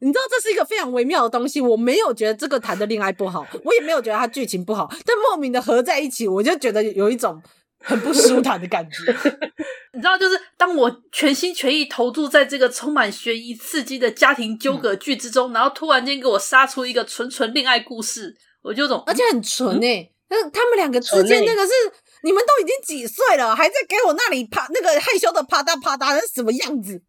A: 你知道这是一个非常微妙的东西。我没有觉得这个谈的恋爱不好，我也没有觉得它剧情不好，但莫名的合在一起，我就觉得有一种很不舒坦的感觉。
D: 你知道，就是当我全心全意投注在这个充满悬疑刺激的家庭纠葛剧之中，嗯、然后突然间给我杀出一个纯纯恋爱故事，我就种，
A: 而且很纯诶、欸，那、嗯、他们两个之间那个是。你们都已经几岁了，还在给我那里啪那个害羞的啪嗒啪嗒，是什么样子？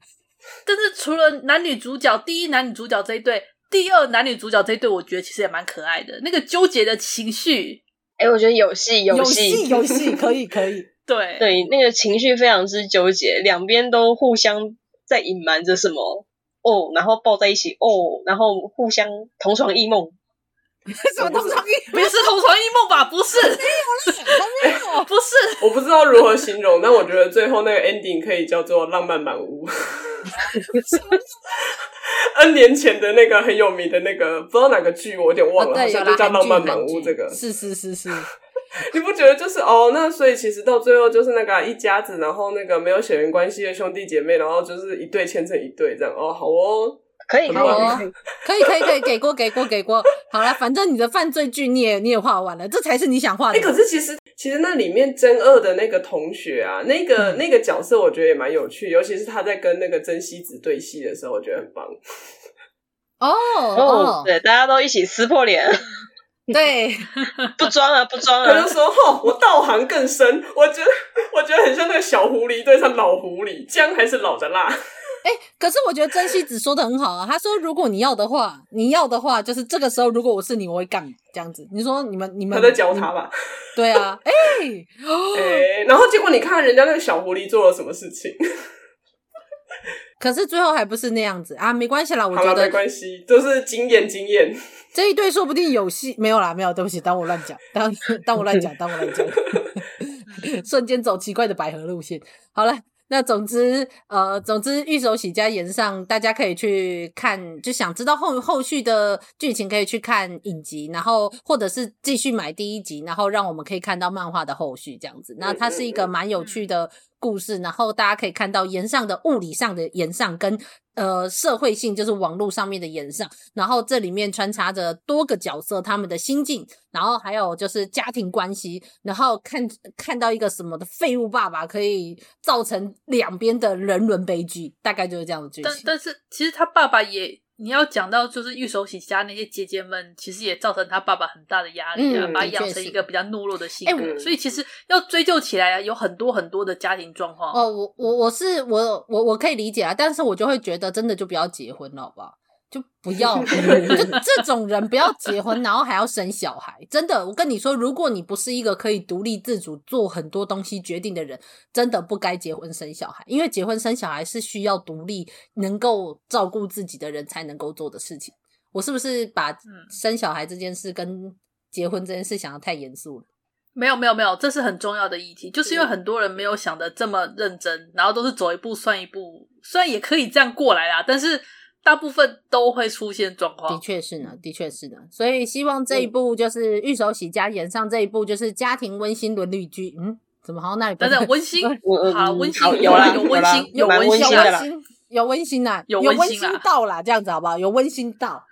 D: 但是除了男女主角，第一男女主角这一对，第二男女主角这一对，我觉得其实也蛮可爱的。那个纠结的情绪，
F: 哎、欸，我觉得有戏，有戏，
A: 有戏，可以，可以。
D: 对
F: 对，那个情绪非常之纠结，两边都互相在隐瞒着什么哦，然后抱在一起哦，然后互相同床异梦。
A: 什么同床异？
D: 不是同床异梦吧？不是，没
A: 有了，没有，
D: 不是。
E: 我不知道如何形容，但我觉得最后那个 ending 可以叫做浪漫满屋。N 年前的那个很有名的那个，不知道哪个剧，我有点忘了，好像就叫浪漫满屋。这个
A: 是是是是，
E: 你不觉得就是哦？那所以其实到最后就是那个一家子，然后那个没有血缘关系的兄弟姐妹，然后就是一对牵成一对这样哦，好哦。
F: 可以，可以，
A: 可以，可以，可以，给过，给过，给过。好了，反正你的犯罪剧你也你也画完了，这才是你想画的。
E: 哎、欸，可是其实其实那里面真二的那个同学啊，那个、嗯、那个角色我觉得也蛮有趣，尤其是他在跟那个真希子对戏的时候，我觉得很棒。
A: 哦
F: 哦，对，大家都一起撕破脸，
A: 对，
F: 不装了，不装了。
E: 他就说：“吼，我道行更深，我觉得我觉得很像那个小狐狸对上老狐狸，姜还是老的辣。”
A: 哎、欸，可是我觉得真希子说的很好啊。他说，如果你要的话，你要的话，就是这个时候，如果我是你，我会干这样子。你说你们你们
E: 他在教他吧？
A: 对啊，哎、欸，
E: 哎、欸，然后结果你看人家那个小狐狸做了什么事情？
A: 可是最后还不是那样子啊？没关系啦，我觉得
E: 没关系，就是经验经验。
A: 这一对说不定有戏，没有啦，没有，对不起，当我乱讲，当当我乱讲，当我乱讲，瞬间走奇怪的百合路线。好了。那总之，呃，总之，玉手洗家言上，大家可以去看，就想知道后后续的剧情，可以去看影集，然后或者是继续买第一集，然后让我们可以看到漫画的后续这样子。那它是一个蛮有趣的故事，然后大家可以看到岩上的物理上的岩上跟。呃，社会性就是网络上面的岩上，然后这里面穿插着多个角色他们的心境，然后还有就是家庭关系，然后看看到一个什么的废物爸爸可以造成两边的人伦悲剧，大概就是这样的剧情。
D: 但但是其实他爸爸也。你要讲到就是玉手洗家那些姐姐们，其实也造成他爸爸很大的压力啊，嗯、把他养成一个比较懦弱的性格。欸、所以其实要追究起来啊，有很多很多的家庭状况。
A: 哦，我我我是我我我可以理解啊，但是我就会觉得真的就不要结婚了，好不好？就不要，就这种人不要结婚，然后还要生小孩。真的，我跟你说，如果你不是一个可以独立自主做很多东西决定的人，真的不该结婚生小孩。因为结婚生小孩是需要独立、能够照顾自己的人才能够做的事情。我是不是把生小孩这件事跟结婚这件事想的太严肃了？
D: 没有，没有，没有，这是很重要的议题。就是因为很多人没有想的这么认真，然后都是走一步算一步。虽然也可以这样过来啦，但是。大部分都会出现状况，
A: 的确是呢，的确是的。所以希望这一部就是御手洗家演上这一部就是家庭温馨伦理剧。嗯，怎么好像那里不？
D: 等等，温馨，好温馨，
F: 有啦，
D: 有温馨，有温馨，
A: 有温馨，有温馨呐，有温馨到啦，这样子好不好？有温馨到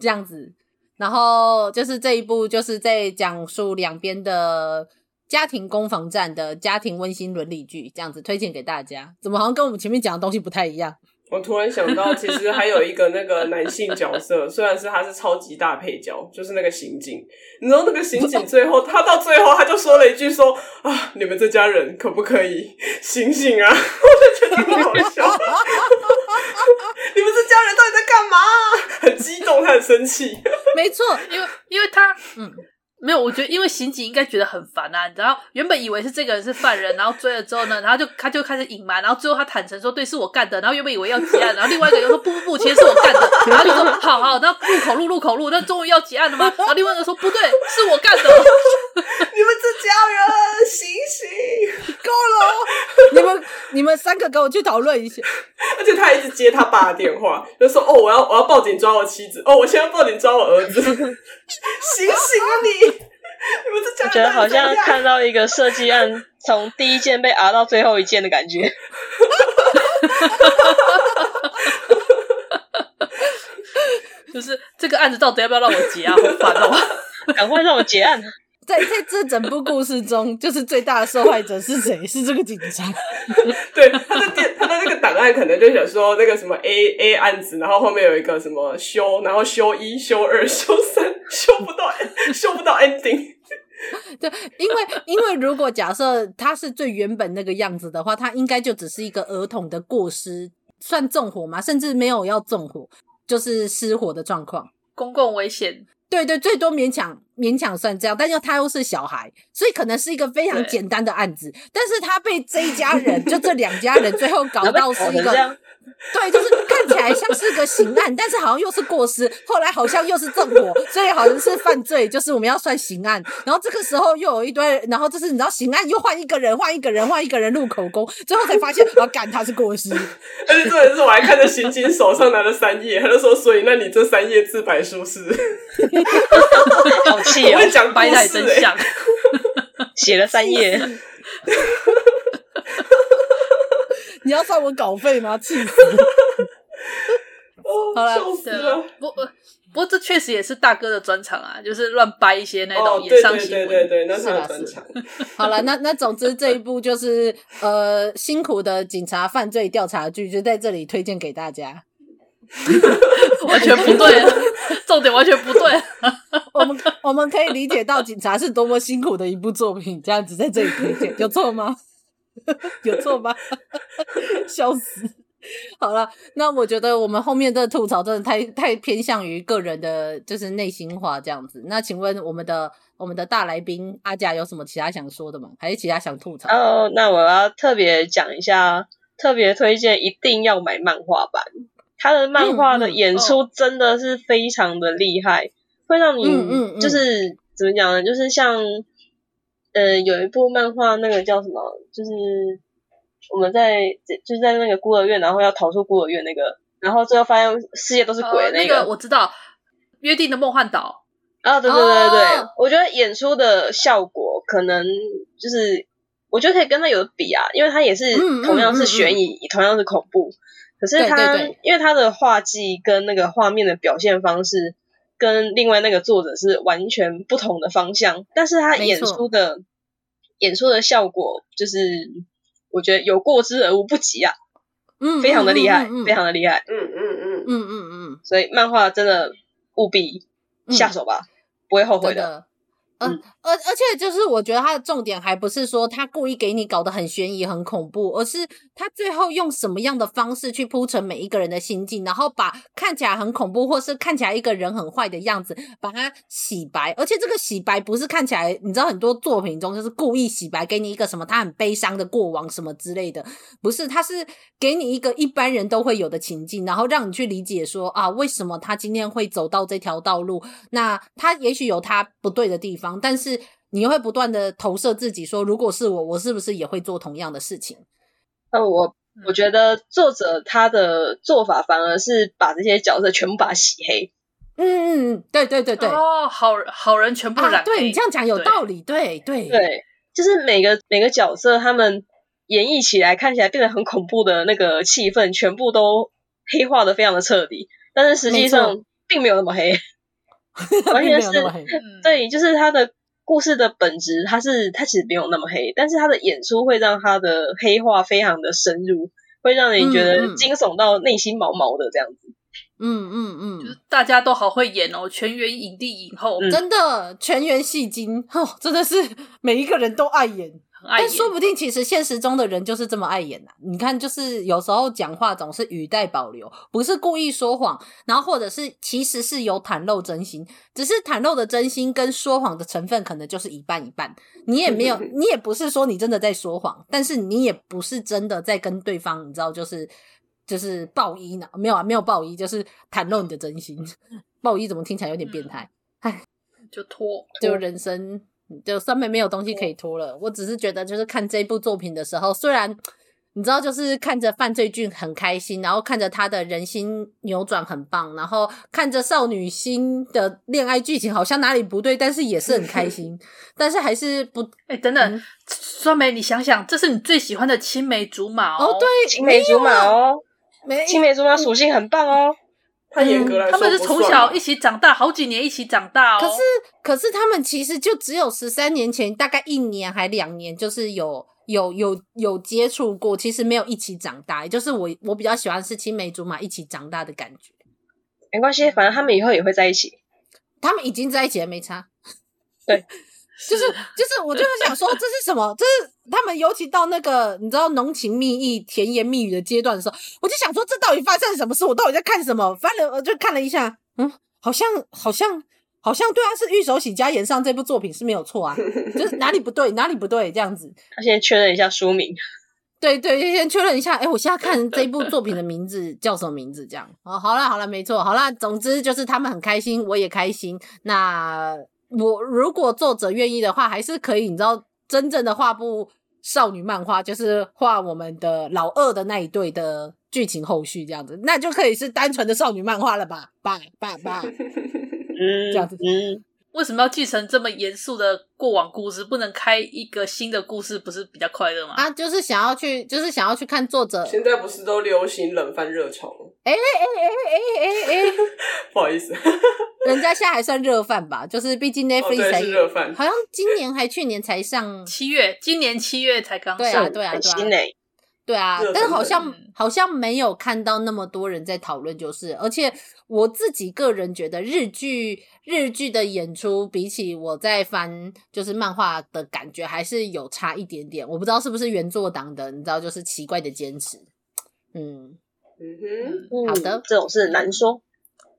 A: 这样子。然后就是这一部就是在讲述两边的家庭攻防战的家庭温馨伦理剧，这样子推荐给大家。怎么好像跟我们前面讲的东西不太一样？
E: 我突然想到，其实还有一个那个男性角色，虽然是他是超级大配角，就是那个刑警。你知道那个刑警最后，他到最后他就说了一句说：“啊，你们这家人可不可以醒醒啊？”我就觉得很好笑。你们这家人到底在干嘛？很激动，他很生气。
A: 没错，
D: 因为因为他嗯。没有，我觉得因为刑警应该觉得很烦啊，你知道，原本以为是这个人是犯人，然后追了之后呢，然后就他就开始隐瞒，然后最后他坦诚说对，是我干的，然后原本以为要结案，然后另外一个又说不不不，其实是我干的，然后就说好好，然后录口录录口录，那终于要结案了吗？然后另外一个说不对，是我干的，
E: 你们这家人醒醒，
A: 够了，你们你们三个跟我去讨论一下，
E: 而且他还一直接他爸的电话，就说哦我要我要报警抓我妻子，哦我现在要报警抓我儿子，醒醒啊你！
F: 我觉得好像看到一个设计案从第一件被熬到最后一件的感觉。
D: 就是这个案子到底要不要让我结啊？好烦哦！
F: 赶快让我结案。
A: 在在这整部故事中，就是最大的受害者是谁？是这个警察。
E: 对，他的电，他的那个档案可能就想说那个什么 A A 案子，然后后面有一个什么修，然后修一、修二、修三，修不到，修不到 ending。
A: 对，因为因为如果假设他是最原本那个样子的话，他应该就只是一个儿童的过失，算纵火吗？甚至没有要纵火，就是失火的状况，
D: 公共危险。
A: 对对，最多勉强勉强算这样，但又他又是小孩，所以可能是一个非常简单的案子。但是他被这一家人，就这两家人，最后搞到是一个，对，就是看起来像是个刑案，但是好像又是过失，后来好像又是纵火，所以好像是犯罪，就是我们要算刑案。然后这个时候又有一堆，然后就是你知道刑案又换一个人，换一个人，换一个人录口供，最后才发现，啊，干他是过失。
E: 而且这也是我还看着刑警手上拿了三页，他就说，所以那你这三页自白书是。
F: 好气哦！
E: 我讲
D: 白带真相，
F: 写了三页。
A: 你要算我稿费吗？气死！
E: 好了，对了，
D: 不不不过这确实也是大哥的专场啊，就是乱掰一些那种野上新闻。
E: 对对对对，那是专场。
A: 好了，那那总之这一部就是呃辛苦的警察犯罪调查剧，就在这里推荐给大家。
D: 完全不对，重点完全不对。
A: 我们我们可以理解到警察是多么辛苦的一部作品，这样子在这里推荐有错吗？有错吗？笑死！好了，那我觉得我们后面的吐槽真的太太偏向于个人的就是内心话这样子。那请问我们的我们的大来宾阿甲有什么其他想说的吗？还是其他想吐槽？
F: 哦，那我要特别讲一下，特别推荐一定要买漫画版。他的漫画的演出真的是非常的厉害，嗯、会让你嗯嗯就是怎么讲呢？就是像呃有一部漫画，那个叫什么？就是。我们在就是在那个孤儿院，然后要逃出孤儿院那个，然后最后发现世界都是鬼的那个。
D: 呃、那个我知道，约定的梦幻岛。
F: 啊，对对对对我觉得演出的效果可能就是，我觉得可以跟他有的比啊，因为他也是同样是悬疑，嗯嗯嗯嗯、同样是恐怖，可是他因为他的画技跟那个画面的表现方式，跟另外那个作者是完全不同的方向，但是他演出的演出的效果就是。我觉得有过之而无不及啊，嗯，非常的厉害，嗯嗯嗯、非常的厉害，
E: 嗯嗯嗯嗯嗯
F: 嗯，所以漫画真的务必下手吧，嗯、不会后悔的。
A: 嗯，而而且就是我觉得他的重点还不是说他故意给你搞得很悬疑、很恐怖，而是他最后用什么样的方式去铺陈每一个人的心境，然后把看起来很恐怖或是看起来一个人很坏的样子把它洗白。而且这个洗白不是看起来，你知道很多作品中就是故意洗白，给你一个什么他很悲伤的过往什么之类的，不是，他是给你一个一般人都会有的情境，然后让你去理解说啊，为什么他今天会走到这条道路？那他也许有他不对的地方。但是你会不断的投射自己，说如果是我，我是不是也会做同样的事情？
F: 呃，我我觉得作者他的做法反而是把这些角色全部把它洗黑。
A: 嗯嗯嗯，对对对对。
D: 哦，好好人全部染
A: 对，你这样讲有道理，对对对，
F: 对，就是每个每个角色他们演绎起来看起来变得很恐怖的那个气氛，全部都黑化的非常的彻底，但是实际上并没有那么黑。完全是，对，就是他的故事的本质，它是它其实没有那么黑，但是他的演出会让他的黑化非常的深入，会让人觉得惊悚到内心毛毛的这样子。
A: 嗯嗯嗯，
D: 就是大家都好会演哦，全员影帝影后，
A: 真的全员戏精。哦，真的是每一个人都爱演。但说不定，其实现实中的人就是这么爱演呐、啊。你看，就是有时候讲话总是语带保留，不是故意说谎，然后或者是其实是有袒露真心，只是袒露的真心跟说谎的成分可能就是一半一半。你也没有，你也不是说你真的在说谎，但是你也不是真的在跟对方，你知道，就是就是报一呢？没有啊，没有报一，就是袒露你的真心。报一怎么听起来有点变态？唉，
D: 就拖，
A: 就人生。就酸梅没有东西可以拖了，我只是觉得，就是看这部作品的时候，虽然你知道，就是看着犯罪俊很开心，然后看着他的人心扭转很棒，然后看着少女心的恋爱剧情好像哪里不对，但是也是很开 心，但是还是不
D: 哎、欸，等等，酸梅，你想想，这是你最喜欢的青梅竹马
A: 哦，对，
F: 青梅竹马哦，没青梅竹马属性很棒哦。
E: 太严格来说，
D: 他们是从小一起长大，好几年一起长大哦。
A: 可是，可是他们其实就只有十三年前，大概一年还两年，就是有有有有接触过，其实没有一起长大。也就是我我比较喜欢是青梅竹马一起长大的感觉。
F: 没关系，反正他们以后也会在一起。
A: 他们已经在一起了，没差。
F: 对。
A: 就是就是，我就是想说，这是什么？这是他们尤其到那个你知道浓情蜜意、甜言蜜语的阶段的时候，我就想说，这到底发生什么事？我到底在看什么？翻了，我就看了一下，嗯，好像好像好像对啊，是玉手洗家演上这部作品是没有错啊，就是哪里不对，哪里不对这样子。
F: 他先确认一下书名，
A: 对对，先确认一下。哎，我现在看这部作品的名字 叫什么名字？这样哦，好了好了，没错，好了，总之就是他们很开心，我也开心。那。我如果作者愿意的话，还是可以，你知道，真正的画部少女漫画，就是画我们的老二的那一对的剧情后续这样子，那就可以是单纯的少女漫画了吧？爸爸爸，嗯，这样子，嗯。
D: 为什么要继承这么严肃的过往故事？不能开一个新的故事，不是比较快乐吗？
A: 啊，就是想要去，就是想要去看作者。
E: 现在不是都流行冷饭热炒吗？
A: 哎哎哎哎哎哎，
E: 不好意思，
A: 人家现在还算热饭吧？就是毕竟 Netflix 才
E: 热饭，
A: 好像今年还去年才上
D: 七月，今年七月才刚上，
A: 对啊对啊对啊，对啊，但是好像好像没有看到那么多人在讨论，就是，而且我自己个人觉得日剧。日剧的演出比起我在翻就是漫画的感觉还是有差一点点，我不知道是不是原作党的，你知道就是奇怪的坚持，嗯，
E: 嗯哼，
F: 嗯
A: 好的
F: 这种事难说。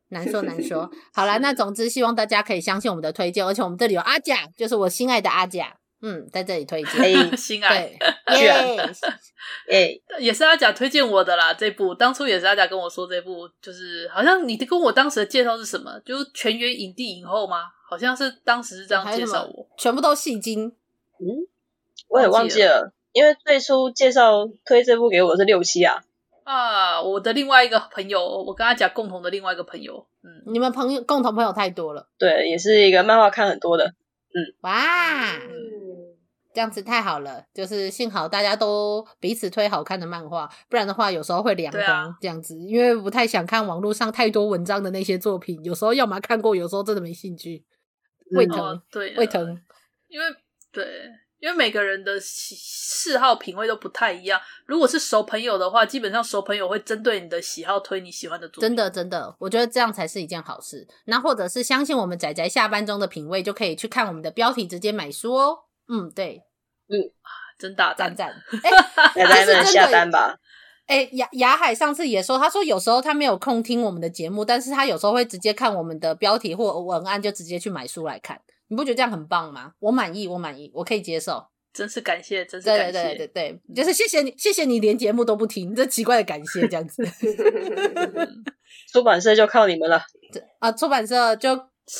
A: 难说难说。好啦，那总之希望大家可以相信我们的推荐，而且我们这里有阿甲，就是我心爱的阿甲，嗯，在这里推荐。
F: 哎，
D: 心爱
A: 对，耶，
F: 哎，
D: 也是阿甲推荐我的啦。这部当初也是阿甲跟我说，这部就是好像你跟我当时的介绍是什么？就是全员影帝影后吗？好像是当时是这样介绍我，
A: 全部都戏精。
F: 嗯，我也忘记了，因为最初介绍推这部给我是六七啊。
D: 啊，我的另外一个朋友，我跟他讲共同的另外一个朋友，嗯，
A: 你们朋友共同朋友太多了，
F: 对，也是一个漫画看很多的，嗯，
A: 哇，
E: 嗯，
A: 这样子太好了，就是幸好大家都彼此推好看的漫画，不然的话有时候会凉风这样子，因为不太想看网络上太多文章的那些作品，有时候要么看过，有时候真的没兴趣，胃疼，
D: 哦、对，
A: 胃疼，
D: 因为对。因为每个人的喜嗜好品味都不太一样。如果是熟朋友的话，基本上熟朋友会针对你的喜好推你喜欢的作品。
A: 真的，真的，我觉得这样才是一件好事。那或者是相信我们仔仔下班中的品味，就可以去看我们的标题，直接买书哦。嗯，对，
D: 嗯，真大赞
A: 赞。哎，
F: 宅宅们下单吧。
A: 哎，雅雅海上次也说，他说有时候他没有空听我们的节目，但是他有时候会直接看我们的标题或文案，就直接去买书来看。你不觉得这样很棒吗？我满意，我满意，我可以接受。
D: 真是感谢，真是感谢，
A: 对对对对对，就是谢谢你，谢谢你连节目都不听，这奇怪的感谢这样子。
F: 出版社就靠你们了。
A: 啊，出版社就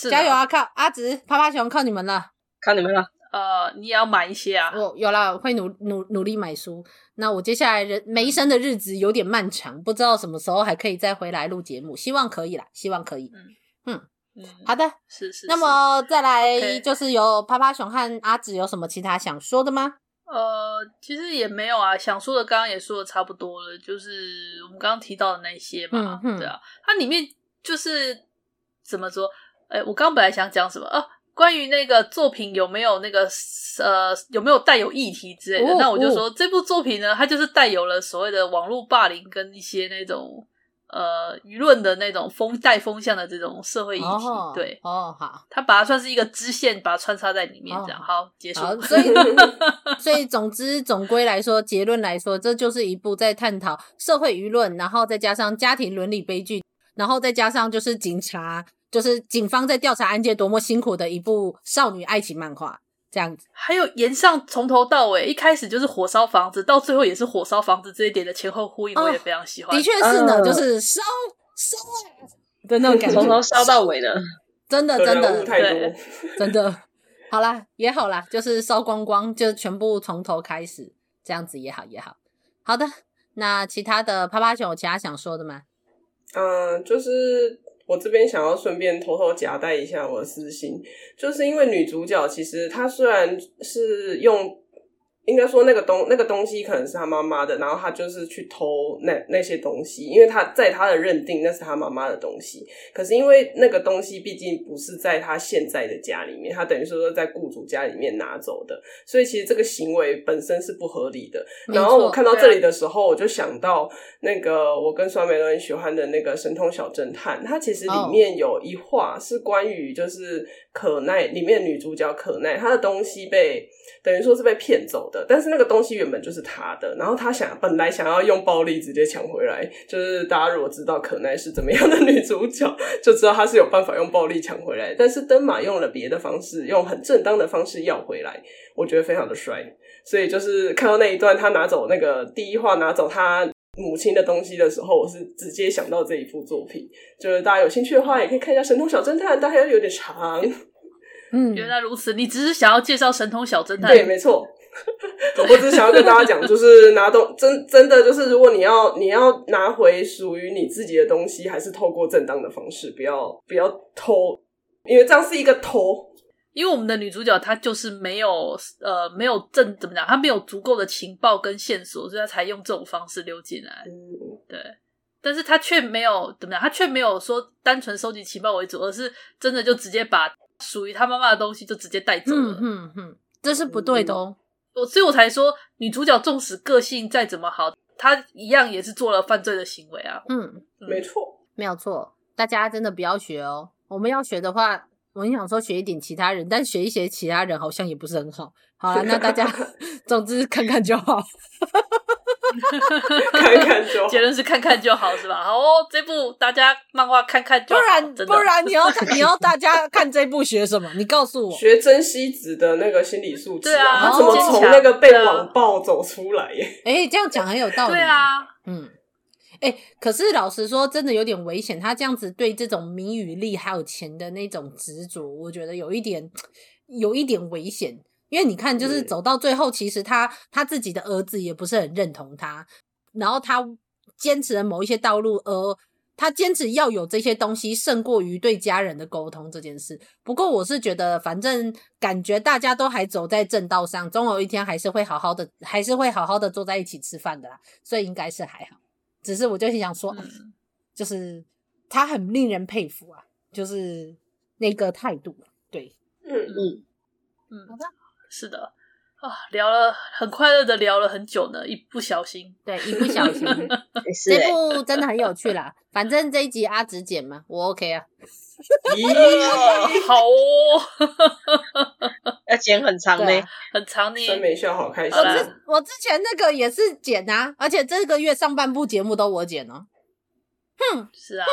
A: 加油啊！靠阿直、趴趴熊靠你们了，
F: 靠你们了。
D: 呃，你也要买一些啊。
A: 我有啦，会努努努力买书。那我接下来人没生的日子有点漫长，不知道什么时候还可以再回来录节目，希望可以啦，希望可以。嗯嗯。
D: 嗯，
A: 好的，
D: 是是，是。
A: 那么再来就是有趴趴熊和阿紫有什么其他想说的吗？
D: 呃，其实也没有啊，想说的刚刚也说的差不多了，就是我们刚刚提到的那些嘛，嗯、对啊，它里面就是怎么说？哎，我刚刚本来想讲什么啊？关于那个作品有没有那个呃有没有带有议题之类的？哦、那我就说、哦、这部作品呢，它就是带有了所谓的网络霸凌跟一些那种。呃，舆论的那种风带风向的这种社会议题，哦、对，
A: 哦，好，
D: 它把它算是一个支线，把它穿插在里面，这样，哦、好，结束。
A: 好，所以，所以总之，总归来说，结论来说，这就是一部在探讨社会舆论，然后再加上家庭伦理悲剧，然后再加上就是警察，就是警方在调查案件多么辛苦的一部少女爱情漫画。这样子，
D: 还有岩上从头到尾，一开始就是火烧房子，到最后也是火烧房子，这一点的前后呼应，我也非常喜欢。
A: 哦、的确是呢，呃、就是烧烧的那种感觉，
F: 从头烧到尾的，
A: 真的真的
E: 对，
A: 真的。好啦，也好啦，就是烧光光，就全部从头开始，这样子也好也好。好的，那其他的趴趴熊有其他想说的吗？
E: 嗯、呃，就是。我这边想要顺便偷偷夹带一下我的私心，就是因为女主角其实她虽然是用。应该说那个东那个东西可能是他妈妈的，然后他就是去偷那那些东西，因为他在他的认定那是他妈妈的东西。可是因为那个东西毕竟不是在他现在的家里面，他等于说是在雇主家里面拿走的，所以其实这个行为本身是不合理的。然后我看到这里的时候，我就想到那个我跟酸梅都很喜欢的那个神通小侦探，它其实里面有一话是关于就是可奈里面女主角可奈，她的东西被。等于说是被骗走的，但是那个东西原本就是她的，然后她想本来想要用暴力直接抢回来，就是大家如果知道可奈是怎么样的女主角，就知道她是有办法用暴力抢回来，但是灯马用了别的方式，用很正当的方式要回来，我觉得非常的帅。所以就是看到那一段他拿走那个第一话拿走他母亲的东西的时候，我是直接想到这一幅作品，就是大家有兴趣的话也可以看一下《神通小侦探》，但还有点长。
D: 嗯，原来如此。你只是想要介绍神通小侦探？
E: 对，没错。我只是想要跟大家讲，就是拿东真真的就是，如果你要你要拿回属于你自己的东西，还是透过正当的方式，不要不要偷，因为这样是一个偷。
D: 因为我们的女主角她就是没有呃没有正怎么讲，她没有足够的情报跟线索，所以她才用这种方式溜进来。嗯，对。但是她却没有怎么讲，她却没有说单纯收集情报为主，而是真的就直接把。属于她妈妈的东西就直接带走了，
A: 嗯嗯嗯，这是不对的哦。
D: 我所以我才说，女主角纵使个性再怎么好，她一样也是做了犯罪的行为啊。
A: 嗯，
E: 没错，
A: 没有错。大家真的不要学哦。我们要学的话，我很想说学一点其他人，但学一些其他人好像也不是很好。好了，那大家 总之看看就好。
E: 看看就好。
D: 结论是看看就好，是吧？好哦，这部大家漫画看看就好。
A: 不然不然你要你要大家看这部学什么？你告诉我。
E: 学珍惜子的那个心理素质、
D: 对啊
E: 他怎么从那个被网暴走出来耶？
A: 哎、欸，这样讲很有道理。
D: 对啊，
A: 嗯，哎、欸，可是老实说，真的有点危险。他这样子对这种名与利还有钱的那种执着，我觉得有一点有一点危险。因为你看，就是走到最后，其实他他自己的儿子也不是很认同他，然后他坚持了某一些道路，而他坚持要有这些东西胜过于对家人的沟通这件事。不过我是觉得，反正感觉大家都还走在正道上，总有一天还是会好好的，还是会好好的坐在一起吃饭的啦，所以应该是还好。只是我就是想说，嗯、就是他很令人佩服啊，就是那个态度，对，
E: 嗯嗯。
D: 嗯，好的。是的啊，聊了很快乐的聊了很久呢，一不小心，
A: 对，一不小心，这部真的很有趣啦。反正这一集阿直剪嘛，我 OK 啊。
D: 咦 好哦，
F: 要剪很长呢，
D: 很长呢。
E: 真没笑，好开心。
A: 我之我之前那个也是剪啊，而且这个月上半部节目都我剪哦。哼，
D: 是啊。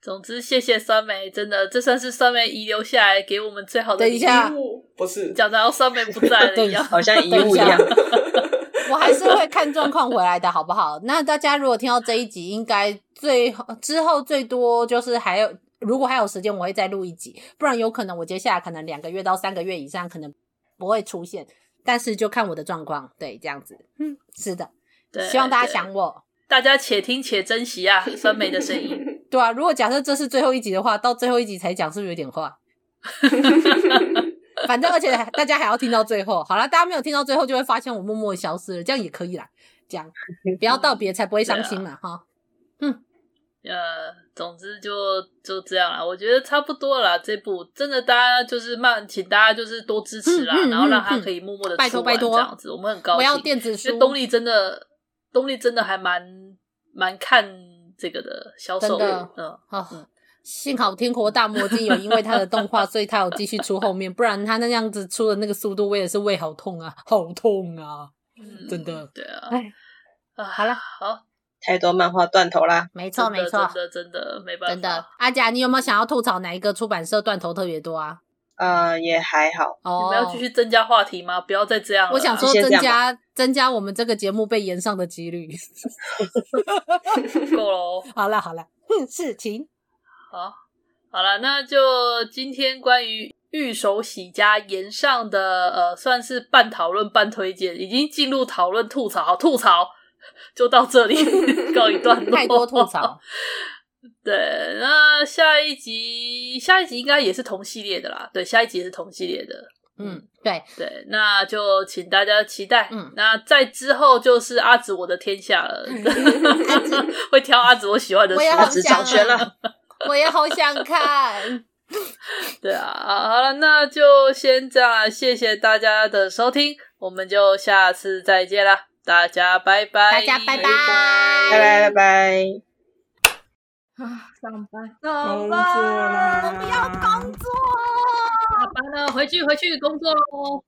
D: 总之，谢谢酸梅，真的，这算是酸梅遗留下来给我们最好的礼物。
E: 不是
D: 讲到酸梅不在了一样，
F: 好像遗物一样。
A: 我还是会看状况回来的，好不好？那大家如果听到这一集，应该最之后最多就是还有，如果还有时间，我会再录一集。不然有可能我接下来可能两个月到三个月以上可能不会出现，但是就看我的状况。对，这样子，嗯，是的，对，希望大家想我。
D: 大家且听且珍惜啊，酸梅的声音。
A: 对啊，如果假设这是最后一集的话，到最后一集才讲，是不是有点话？反正而且大家还要听到最后。好了，大家没有听到最后，就会发现我默默消失了，这样也可以啦。这样 不要道别，才不会伤心嘛，哈。嗯，
D: 呃，总之就就这样啦。我觉得差不多了啦。这部真的，大家就是慢，请大家就是多支持啦，嗯嗯嗯、然后让他可以默默的出完拜托拜托这样子，我们很高兴。
A: 我要电子书，
D: 因为动力真的。动力真的还蛮蛮看这个的销售的，嗯，
A: 好，幸好天国大魔境有因为它的动画，所以它有继续出后面，不然它那样子出的那个速度，我也是胃好痛啊，好痛啊，
D: 嗯、
A: 真的，
D: 对啊，
A: 哎，啊，好了，
D: 好，
F: 太多漫画断头啦，
A: 没错没错，
D: 真的真的没办法，
A: 真的，阿甲，你有没有想要吐槽哪一个出版社断头特别多啊？
F: 呃，也还好。
D: 哦，你们要继续增加话题吗？不要再这样了。
A: 我想说，增加增加我们这个节目被延上的几率。
D: 够 了。
A: 好了好了，哼，事情
D: 好，好了，那就今天关于玉手洗家延上的呃，算是半讨论半推荐，已经进入讨论吐槽，好吐槽就到这里告一段落。
A: 太多吐槽。
D: 对，那下一集，下一集应该也是同系列的啦。对，下一集也是同系列的。
A: 嗯，对
D: 对，那就请大家期待。嗯，那在之后就是阿紫我的天下了，会挑阿紫我喜欢的书，
F: 阿紫掌权了，
A: 我也好想看。
D: 对啊，好了，那就先这样，谢谢大家的收听，我们就下次再见啦，大家拜拜，
A: 大家拜拜，
F: 拜拜拜拜。
A: 啊，上班，
E: 上班，
A: 我不要工作，
D: 下班了，回去，回去工作喽。